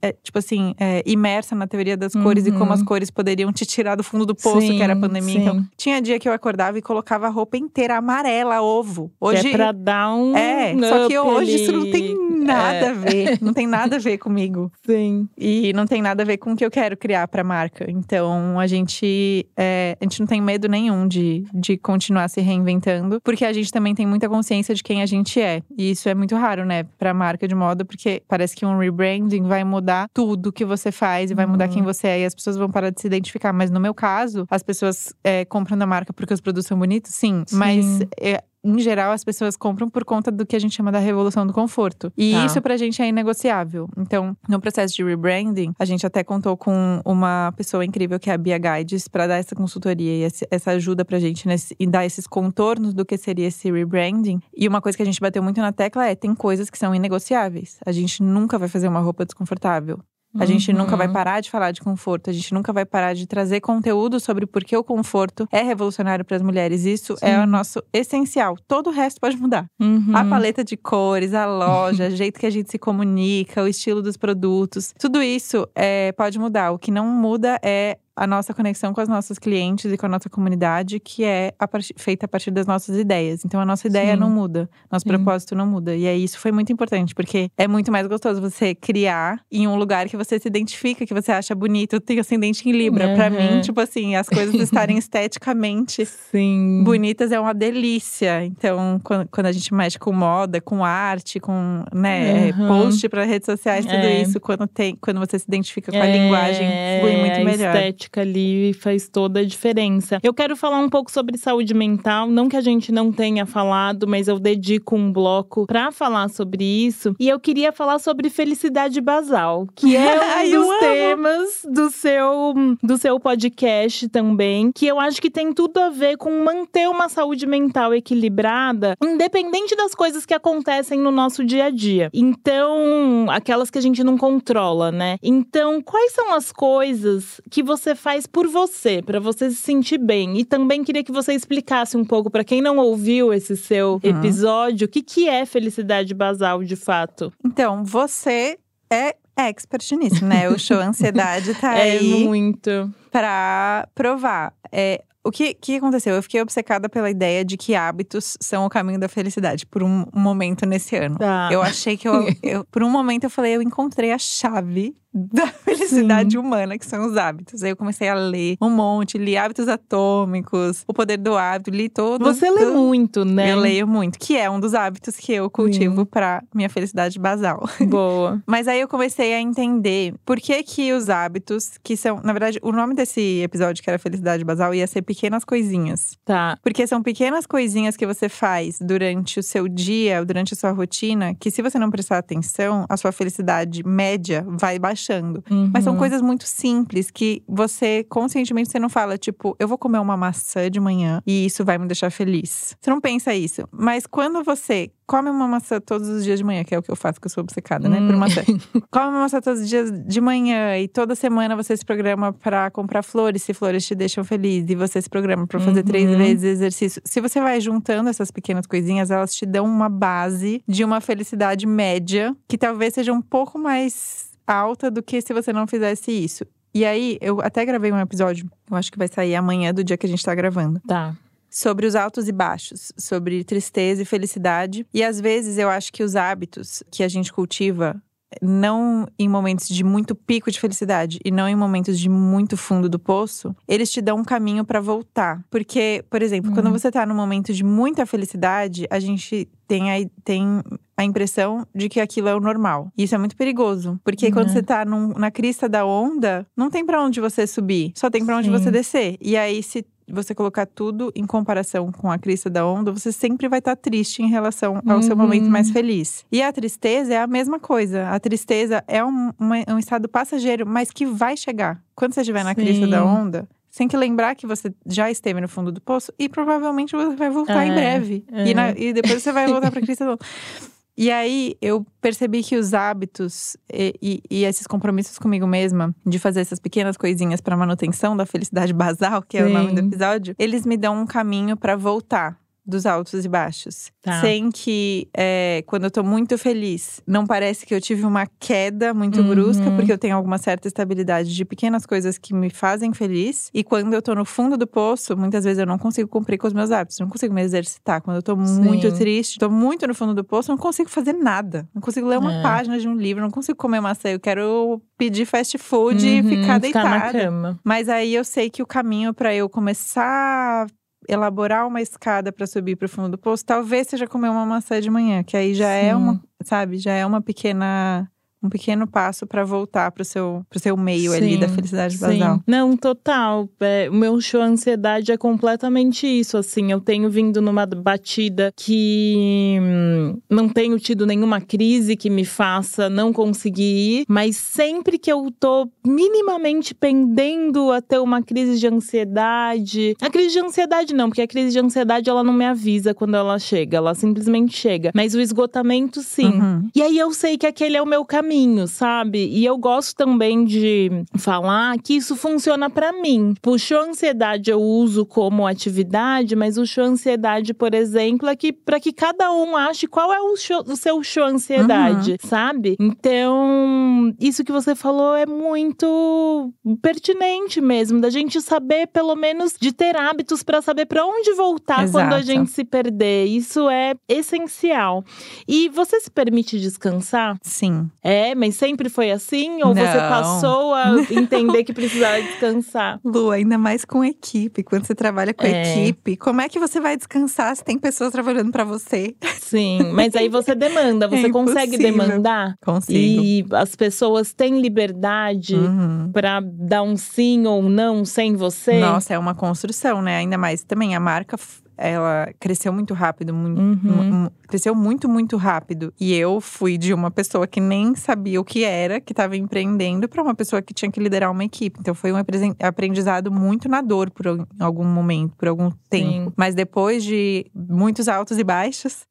é, tipo assim, é, imersa na teoria das cores e como Uhum. as cores poderiam te tirar do fundo do poço, que era a Sim, pandemia. Então, sim. tinha dia que eu acordava e colocava a roupa inteira amarela, ovo. Hoje. Que é pra dar um. É, só que hoje isso não tem nada É. a ver. Não tem nada a ver comigo. [LAUGHS] Sim. E não tem nada a ver com o que eu quero criar pra marca. Então a gente, é, a gente não tem medo nenhum de, de continuar se reinventando, porque a gente também tem muita consciência de quem a gente é. E isso é muito raro, né, pra marca de moda, porque parece que um rebranding vai mudar tudo que você faz e vai mudar Uhum. quem você é. E as pessoas vão parar de se identificar. Mas no meu caso, as pessoas é, compram da marca porque os produtos são bonitos, sim. Sim. Mas é, em geral, as pessoas compram por conta do que a gente chama da revolução do conforto. E Tá. isso pra gente é inegociável. Então, no processo de rebranding, a gente até contou com uma pessoa incrível que é a Bia Guides pra dar essa consultoria e essa ajuda pra gente nesse, e dar esses contornos do que seria esse rebranding. E uma coisa que a gente bateu muito na tecla é: tem coisas que são inegociáveis. A gente nunca vai fazer uma roupa desconfortável. A gente nunca vai Uhum. parar de falar de conforto, a gente nunca vai parar de trazer conteúdo sobre por que o conforto é revolucionário para as mulheres. Isso é Sim. o nosso essencial. Todo o resto pode mudar. Uhum. A paleta de cores, a loja, [LAUGHS] o jeito que a gente se comunica, o estilo dos produtos, tudo isso é, pode mudar. O que não muda é a nossa conexão com as nossas clientes e com a nossa comunidade, que é a partir- feita a partir das nossas ideias. Então a nossa ideia Sim. não muda, nosso Sim. propósito não muda. E aí isso foi muito importante, porque é muito mais gostoso você criar em um lugar que você se identifica, que você acha bonito. Eu tenho ascendente em Libra. Uhum. mim, tipo assim, as coisas estarem [LAUGHS] esteticamente Sim. bonitas é uma delícia. Então, quando, a gente mexe com moda, com arte, com né, Uhum. post para redes sociais, tudo É. isso, quando, tem, quando você se identifica com a linguagem, flui muito É, a melhor. estética ali faz toda a diferença. Eu quero falar um pouco sobre saúde mental, não que a gente não tenha falado, mas eu dedico um bloco pra falar sobre isso. E eu queria falar sobre felicidade basal, que é [LAUGHS] um dos temas do seu do seu podcast também, que eu acho que tem tudo a ver com manter uma saúde mental equilibrada, independente das coisas que acontecem no nosso dia a dia. Então, aquelas que a gente não controla, né? Então, quais são as coisas que você faz por você, para você se sentir bem. E também queria que você explicasse um pouco para quem não ouviu esse seu Uhum. episódio, o que que é felicidade basal de fato? Então, você é expert nisso, né? O show Ansiedade tá [LAUGHS] É aí muito. pra provar. É, o que, que aconteceu? Eu fiquei obcecada pela ideia de que hábitos são o caminho da felicidade por um momento nesse ano. Tá. Eu achei que eu, eu- Por um momento eu falei, eu encontrei a chave [LAUGHS] da felicidade humana, que são os hábitos. Aí eu comecei a ler um monte, li hábitos atômicos, o poder do hábito, li todos. Você lê muito, né? Eu leio muito, que é um dos hábitos que eu cultivo pra minha felicidade basal. Boa. [LAUGHS] Mas aí eu comecei a entender por que que os hábitos, que são, na verdade, o nome desse episódio que era felicidade basal ia ser pequenas coisinhas. Tá. Porque são pequenas coisinhas que você faz durante o seu dia, durante a sua rotina, que se você não prestar atenção, a sua felicidade média vai baixando. Mas são Uhum. coisas muito simples que você conscientemente você não fala, tipo, eu vou comer uma maçã de manhã e isso vai me deixar feliz. Você não pensa isso. Mas quando você come uma maçã todos os dias de manhã, que é o que eu faço, que eu sou obcecada, né, por Hum. maçã. [LAUGHS] come uma maçã todos os dias de manhã e toda semana você se programa pra comprar flores, se flores te deixam feliz, e você se programa pra fazer três Uhum. vezes exercício. Se você vai juntando essas pequenas coisinhas, elas te dão uma base de uma felicidade média, que talvez seja um pouco mais alta do que se você não fizesse isso. E aí, eu até gravei um episódio, eu acho que vai sair amanhã do dia que a gente tá gravando Tá. sobre os altos e baixos, sobre tristeza e felicidade. E às vezes eu acho que os hábitos que a gente cultiva, não em momentos de muito pico de felicidade e não em momentos de muito fundo do poço, eles te dão um caminho pra voltar. Porque, por exemplo, quando você tá num momento de muita felicidade, a gente tem a, tem a impressão de que aquilo é o normal. E isso é muito perigoso. Porque quando Uhum. você tá num- na crista da onda, não tem pra onde você subir, só tem pra onde você descer. E aí, se você colocar tudo em comparação com a crista da onda, você sempre vai estar triste em relação ao seu Uhum. momento mais feliz. E a tristeza é a mesma coisa. A tristeza é um, uma- um estado passageiro, mas que vai chegar. Quando você estiver na crista Sim. da onda, você tem que lembrar que você já esteve no fundo do poço e provavelmente você vai voltar em É, breve. é. E, na- e depois você vai voltar pra crista da onda. [LAUGHS] E aí, eu percebi que os hábitos e, e- e esses compromissos comigo mesma, de fazer essas pequenas coisinhas para manutenção da felicidade [LAUGHS] basal, que é o nome do Sim. episódio, eles me dão um caminho para voltar dos altos e baixos. Tá. Sem que, é, quando eu tô muito feliz, não parece que eu tive uma queda muito Uhum. brusca, porque eu tenho alguma certa estabilidade de pequenas coisas que me fazem feliz. E quando eu tô no fundo do poço, muitas vezes eu não consigo cumprir com os meus hábitos, não consigo me exercitar. Quando eu tô muito Sim. triste, tô muito no fundo do poço, não consigo fazer nada. Não consigo ler uma É. página de um livro, não consigo comer maçã. Eu quero pedir fast food e Uhum, ficar Ficar na deitada. cama. Mas aí eu sei que o caminho para eu começar elaborar uma escada para subir pro fundo do poço, talvez seja comer uma maçã de manhã, que aí já é Sim. uma, sabe, já é uma pequena um pequeno passo para voltar pro seu pro seu meio ali Sim, da felicidade Sim. basal. Não, total. É, o meu show ansiedade é completamente isso, assim. Eu tenho vindo numa batida que hum, não tenho tido nenhuma crise que me faça não conseguir ir, mas sempre que eu tô minimamente pendendo a ter uma crise de ansiedade. A crise de ansiedade não, porque a crise de ansiedade ela não me avisa quando ela chega, ela simplesmente chega. Mas o esgotamento sim. Uhum. E aí eu sei que aquele é o meu caminho, sabe? E eu gosto também de falar que isso funciona pra mim. Puxou ansiedade eu uso como atividade, mas o show ansiedade, por exemplo, é que para que cada um ache qual é o, show- o seu show ansiedade, sabe? Então, isso que você falou é muito pertinente mesmo, da gente saber pelo menos de ter hábitos pra saber pra onde voltar quando a Exato. gente se perder. Isso é essencial. E você se permite descansar? Sim. É, mas sempre foi assim? Ou você Não. passou a [LAUGHS] entender que precisava descansar? Lu, ainda mais com equipe, quando você trabalha com É. equipe, como é que você vai descansar se tem pessoas trabalhando para você? Sim, mas aí você [LAUGHS] demanda, você É consegue demandar? Consigo. E as pessoas têm liberdade Uhum. pra dar um sim ou um não sem você? Nossa, é uma construção, né? Ainda mais também a marca, ela cresceu muito rápido, muito, Uhum. cresceu muito, muito rápido. E eu fui de uma pessoa que nem sabia o que era, que estava empreendendo, para uma pessoa que tinha que liderar uma equipe. Então foi um aprendizado muito na dor por al- algum momento, por algum tempo. Mas depois de muitos altos e baixos,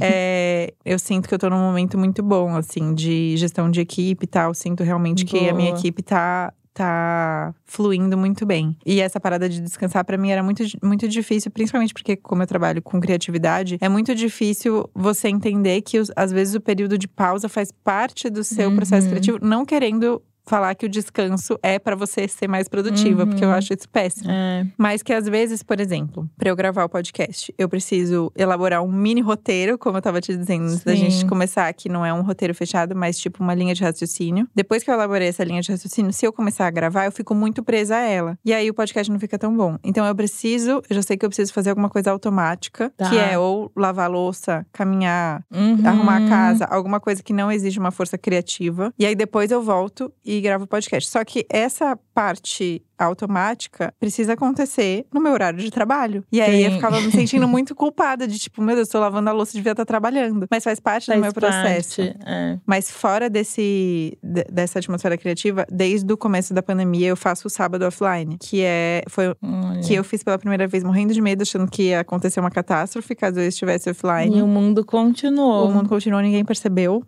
é, [LAUGHS] eu sinto que eu tô num momento muito bom, assim, de gestão de equipe e tal. Sinto realmente que a minha Boa. equipe tá tá fluindo muito bem. E essa parada de descansar para mim era muito, muito difícil, principalmente porque como eu trabalho com criatividade, é muito difícil você entender que às vezes o período de pausa faz parte do seu uhum. processo criativo, não querendo falar que o descanso é para você ser mais produtiva, uhum. porque eu uhum. acho isso péssimo. É. Mas que às vezes, por exemplo, para eu gravar o podcast, eu preciso elaborar um mini roteiro, como eu tava te dizendo antes da gente começar, que não é um roteiro fechado, mas tipo uma linha de raciocínio. Depois que eu elaborei essa linha de raciocínio, se eu começar a gravar, eu fico muito presa a ela. E aí o podcast não fica tão bom. Então eu preciso, eu já sei que eu preciso fazer alguma coisa automática, tá. que é ou lavar louça, caminhar, uhum. arrumar a casa, alguma coisa que não exige uma força criativa. E aí depois eu volto e e gravo podcast. Só que essa parte automática precisa acontecer no meu horário de trabalho. E aí Sim. eu ficava me sentindo [LAUGHS] muito culpada de tipo, meu Deus, tô lavando a louça, devia estar trabalhando. Mas faz parte faz do meu processo. Parte, é. Mas fora desse dessa atmosfera criativa, desde o começo da pandemia eu faço o sábado offline, que é foi Olha. que eu fiz pela primeira vez morrendo de medo, achando que ia acontecer uma catástrofe caso eu estivesse offline. E o mundo continuou. O mundo continuou, ninguém percebeu.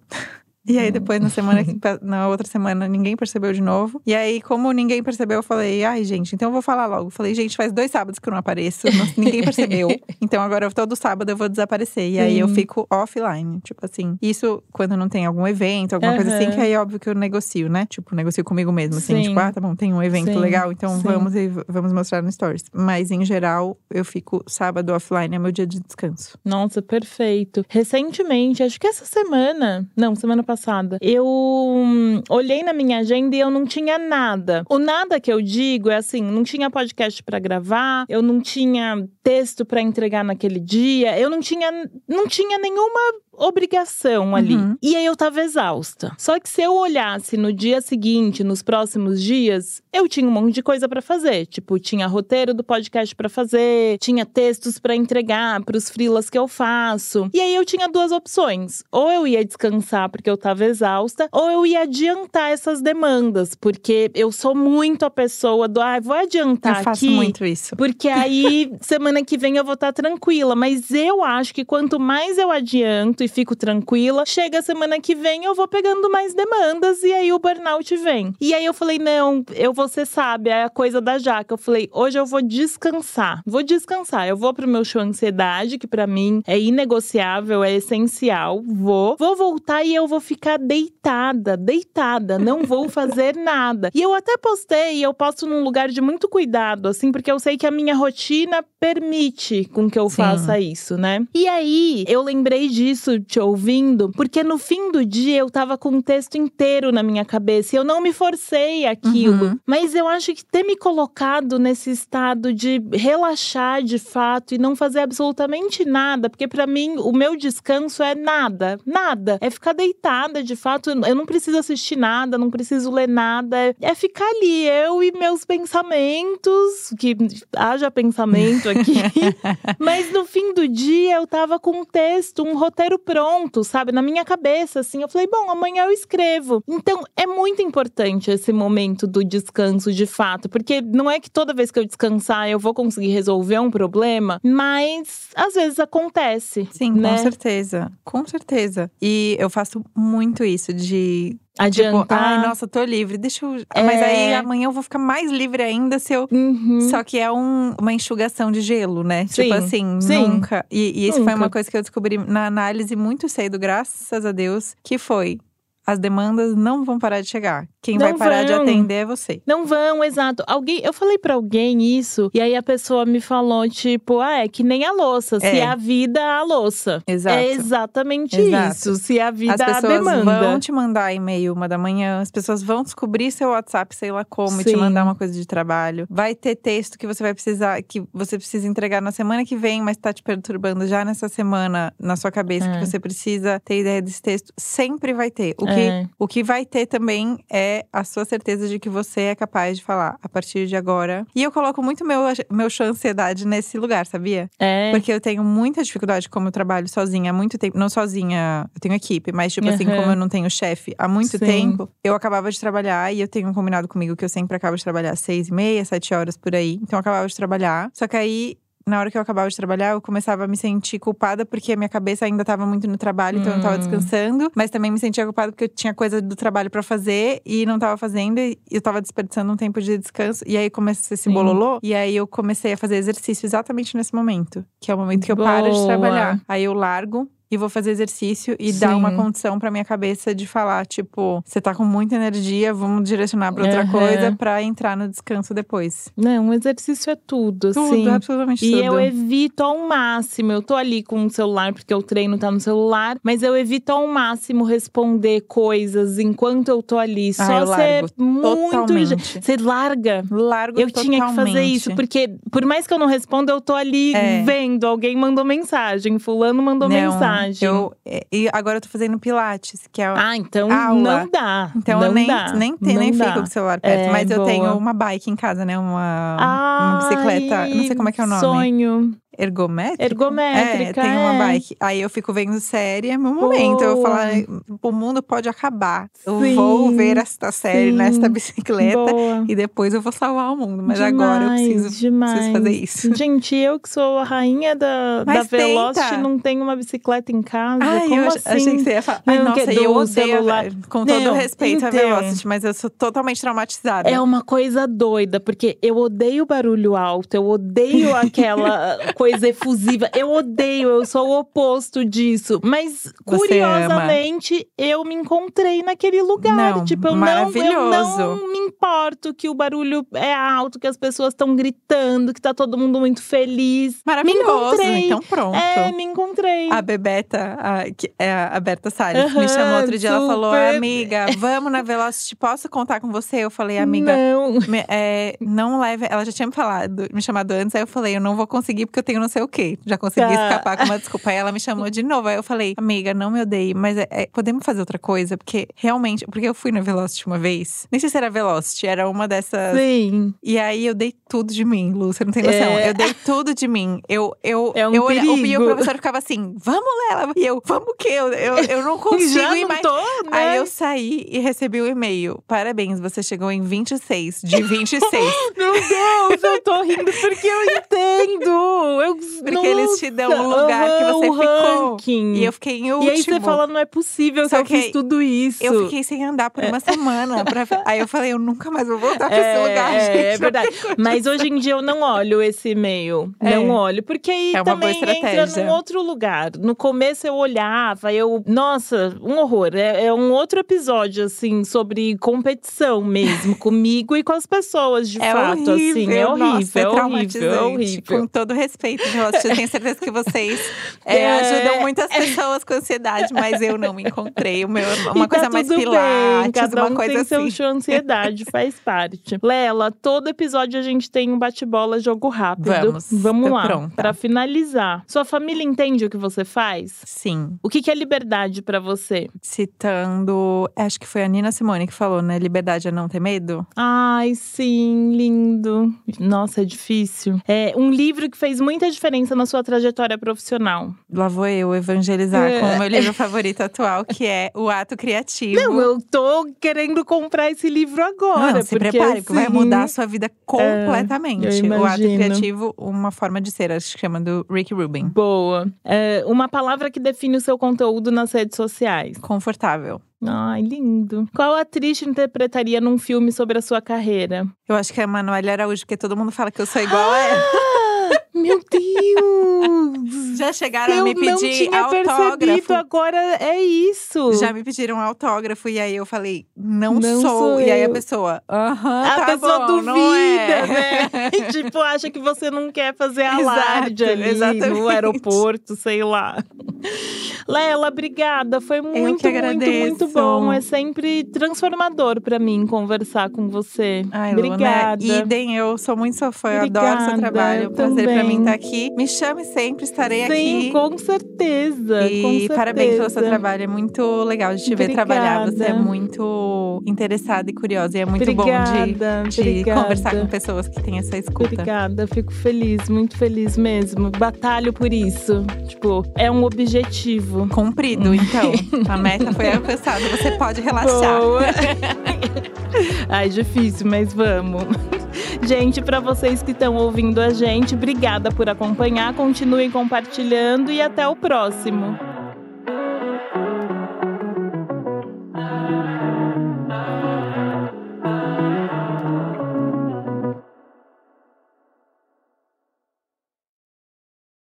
E aí, depois, na semana [LAUGHS] na outra semana, ninguém percebeu de novo. E aí, como ninguém percebeu, eu falei, ai, gente, então eu vou falar logo. falei, gente, faz dois sábados que eu não apareço, ninguém percebeu. [LAUGHS] então agora todo sábado eu vou desaparecer. E aí eu fico offline. Tipo assim, isso quando não tem algum evento, alguma uhum. coisa assim, que aí é óbvio que eu negocio, né? Tipo, negocio comigo mesmo, assim, Sim. tipo, ah, tá bom, tem um evento Sim. legal, então vamos e vamos mostrar no Stories. Mas em geral, eu fico sábado offline, é meu dia de descanso. Nossa, perfeito. Recentemente, acho que essa semana, não, semana passada passada. Eu hum, olhei na minha agenda e eu não tinha nada. O nada que eu digo é assim, não tinha podcast para gravar, eu não tinha texto para entregar naquele dia, eu não tinha não tinha nenhuma obrigação ali. Uhum. E aí eu tava exausta. Só que se eu olhasse no dia seguinte, nos próximos dias, eu tinha um monte de coisa para fazer. Tipo, tinha roteiro do podcast para fazer, tinha textos para entregar pros frilas que eu faço. E aí eu tinha duas opções. Ou eu ia descansar porque eu tava exausta, ou eu ia adiantar essas demandas, porque eu sou muito a pessoa do, ah, vou adiantar eu faço aqui, muito isso. Porque aí [LAUGHS] semana que vem eu vou estar tá tranquila, mas eu acho que quanto mais eu adianto fico tranquila. Chega a semana que vem, eu vou pegando mais demandas e aí o burnout vem. E aí eu falei: não, eu você sabe, é a coisa da jaca. Eu falei: hoje eu vou descansar. Vou descansar. Eu vou pro meu show ansiedade, que para mim é inegociável, é essencial. Vou. Vou voltar e eu vou ficar deitada, deitada. Não vou [LAUGHS] fazer nada. E eu até postei, eu posto num lugar de muito cuidado, assim, porque eu sei que a minha rotina permite com que eu Sim. faça isso, né? E aí eu lembrei disso te ouvindo, porque no fim do dia eu tava com um texto inteiro na minha cabeça e eu não me forcei aquilo. Uhum. Mas eu acho que ter me colocado nesse estado de relaxar de fato e não fazer absolutamente nada, porque para mim o meu descanso é nada, nada. É ficar deitada de fato, eu não preciso assistir nada, não preciso ler nada, é ficar ali eu e meus pensamentos, que haja pensamento aqui. [LAUGHS] Mas no fim do dia eu tava com um texto, um roteiro pronto, sabe? Na minha cabeça, assim. Eu falei, bom, amanhã eu escrevo. Então, é muito importante esse momento do descanso, de fato. Porque não é que toda vez que eu descansar eu vou conseguir resolver um problema, mas às vezes acontece. Sim, né? com certeza. Com certeza. E eu faço muito isso de Adiantar. Tipo, ai, nossa, tô livre. Deixa eu. É. Mas aí amanhã eu vou ficar mais livre ainda se eu. Uhum. Só que é um, uma enxugação de gelo, né? Tipo Sim. Tipo assim, Sim. nunca. E, e isso nunca. foi uma coisa que eu descobri na análise muito cedo, graças a Deus, que foi as demandas não vão parar de chegar. Quem não vai parar vão. de atender é você. Não vão, exato. Alguém, eu falei para alguém isso e aí a pessoa me falou tipo, ah, é que nem a louça, é. se é a vida a louça. Exato. É exatamente exato. isso. Se a vida as a demanda. vão te mandar e-mail uma da manhã, as pessoas vão descobrir seu WhatsApp, sei lá como, Sim. e te mandar uma coisa de trabalho. Vai ter texto que você vai precisar, que você precisa entregar na semana que vem, mas tá te perturbando já nessa semana na sua cabeça é. que você precisa ter ideia desse texto. Sempre vai ter. O que, é. o que vai ter também é a sua certeza de que você é capaz de falar a partir de agora. E eu coloco muito meu, meu ansiedade nesse lugar, sabia? É. Porque eu tenho muita dificuldade, como eu trabalho sozinha há muito tempo. Não sozinha, eu tenho equipe, mas tipo uhum. assim, como eu não tenho chefe há muito Sim. tempo, eu acabava de trabalhar e eu tenho um combinado comigo que eu sempre acabo de trabalhar seis e meia, sete horas por aí. Então eu acabava de trabalhar. Só que aí na hora que eu acabava de trabalhar, eu começava a me sentir culpada porque a minha cabeça ainda estava muito no trabalho, então eu não tava Hum. descansando. Mas também me sentia culpada porque eu tinha coisa do trabalho pra fazer e não tava fazendo. E eu tava desperdiçando um tempo de descanso. E aí comecei esse Sim. bololô. E aí eu comecei a fazer exercício exatamente nesse momento. Que é o momento que eu paro de Boa. trabalhar. Aí eu largo. E vou fazer exercício e dar uma Sim. condição pra minha cabeça de falar, tipo, você tá com muita energia, vamos direcionar pra outra Aham. coisa pra entrar no descanso depois. Não, um exercício é tudo, Tudo, assim. absolutamente E tudo. eu evito ao máximo. Eu tô ali com o celular, porque o treino tá no celular, mas eu evito ao máximo responder coisas enquanto eu tô ali. Ah, Só ser largo muito. totalmente. Você larga. Largo Eu tinha que fazer totalmente. isso, porque por mais que eu não responda, eu tô ali É. vendo. Alguém mandou mensagem, fulano mandou Não, mensagem. Eu, é, e agora eu tô fazendo pilates, que é… Ah, então Aula. não dá. então não eu nem, dá, nem, te- não nem dá. fico com o celular perto. É, mas eu boa. tenho uma bike em casa, né? Uma, uma bicicleta, não sei como é que é o nome. Sonho. Ergométrica? Ergométrica. É, tem uma é. bike. Aí eu fico vendo série, é meu momento. Eu Boa. falo, "Ai, o mundo pode acabar. Eu Sim, vou ver esta série sim. nesta bicicleta. Boa. E depois eu vou salvar o mundo. Mas agora eu Demais, preciso, demais. preciso fazer isso. [LAUGHS] Gente, eu que sou a rainha da, da Velocity, tenta. não tenho uma bicicleta em casa. Ai, Como eu assim? achei que você ia falar. Ai, Não, nossa, eu odeio. celular. Com todo Não, respeito à então. Velocity, mas eu sou totalmente traumatizada. É uma coisa doida, porque eu odeio barulho alto, eu odeio aquela coisa [LAUGHS] efusiva. Eu odeio, eu sou o oposto disso. Mas, curiosamente, eu me encontrei naquele lugar. Não, tipo, eu não, eu não me importo que o barulho é alto, que as pessoas estão gritando, que tá todo mundo muito feliz. Maravilhoso. Então pronto. É, me encontrei. A Bebeta, a, é a Berta Salles, me chamou outro dia. Ela falou: super. Amiga, vamos na Velocity, posso contar com você? Eu falei: Amiga, Não. me- é, não leve. Ela já tinha me falado, me chamado antes, aí eu falei: Eu não vou conseguir porque eu tenho não sei o quê. Já consegui Tá. escapar com uma desculpa. Aí ela me chamou de novo. Aí eu falei: Amiga, não me odeie, mas é- é, podemos fazer outra coisa? Porque realmente, porque eu fui na Velocity uma vez, nem sei se era Velocity, era uma dessas. Sim. E aí eu dei tudo de mim, Lu, você não tem noção. É. Eu dei tudo de mim. Eu, eu, É um eu olha- o, e o perigo. professor ficava assim: vamos, Lela. E eu, vamos o quê? Eu, eu, eu não [LAUGHS] consigo Já ir não mais. tô, né? Aí eu saí e recebi o e-mail. Parabéns, você chegou em 26 de 26. [LAUGHS] Meu Deus, eu tô rindo porque eu entendo. Eu, [LAUGHS] Porque eles te dão um Nossa, lugar que você ficou. ranking. E eu fiquei em E último. aí você fala, não é possível Só que eu que fiz tudo isso. Eu fiquei sem andar por uma semana. pra- [LAUGHS] Aí eu falei, eu nunca mais vou voltar pra esse É, lugar, é, gente. é verdade. Mas hoje em dia eu não olho esse e-mail. É. Não olho. Porque aí É uma boa também entra num outro lugar. No começo eu olhava, eu. Nossa, um horror. É, é um outro episódio, assim, sobre competição mesmo, [LAUGHS] comigo e com as pessoas, de É fato. horrível, assim, é horrível, nossa, é é horrível, é horrível. Com todo respeito, Velocity, eu tenho certeza que vocês é, É. ajudam muitas pessoas com ansiedade, mas eu não me encontrei. O meu, uma tá coisa mais pilates, bem, cada uma um coisa tem assim. seu ansiedade, faz parte. Lela, todo episódio a gente tem um bate-bola jogo rápido. Vamos, Vamos tô lá, pra finalizar. Sua família entende o que você faz? Sim, O que que é liberdade pra você? citando, acho que foi a Nina Simone que falou, né? Liberdade é não ter medo. Ai, sim, lindo. Nossa, é difícil. É um livro que fez muita diferença na sua trajetória profissional. Lá vou eu evangelizar É. com o meu livro favorito atual, que é O Ato Criativo. Não, eu tô querendo comprar esse livro agora. Não, se porque, prepare, porque vai assim, mudar a sua vida completamente. eu o Ato. Criativo, uma forma de ser, acho que chama do Rick Rubin. Boa. É, uma palavra que define o seu conteúdo nas redes sociais. Confortável. Ai, lindo. Qual atriz te interpretaria num filme sobre a sua carreira? Eu acho que é a Manuela Araújo, porque todo mundo fala que eu sou igual a [LAUGHS] ela. Meu Deus! Já chegaram eu a me pedir autógrafo. percebido, agora é isso. Já me pediram autógrafo e aí eu falei, não, Não sou. sou E aí a pessoa, aham, A tá pessoa bom, duvida, é. né? [LAUGHS] Tipo, acha que você não quer fazer Exato, alarde ali exatamente. no aeroporto, sei lá. Lela, obrigada. Foi muito, muito, muito bom. É sempre transformador pra mim conversar com você. Ai, Luna, obrigada. idem, eu sou muito sua fã, eu adoro seu trabalho. É um prazer pra também. Mim estar aqui. Me chame sempre, estarei Sim, aqui. com certeza. E com certeza. parabéns pelo seu trabalho, é muito legal de te ver trabalhar. Você é Obrigada. muito interessada e curiosa. E é muito bom Obrigada, de, de obrigada. conversar com pessoas que têm essa escuta. Obrigada, fico feliz, muito feliz mesmo. Batalho por isso. Tipo, é um objetivo. Cumprido, [LAUGHS] então. A meta foi alcançada, você pode relaxar. Boa. [LAUGHS] Ai, difícil, mas vamos. [LAUGHS] Gente, para vocês que estão ouvindo a gente, obrigada por acompanhar. Continuem compartilhando e até o próximo.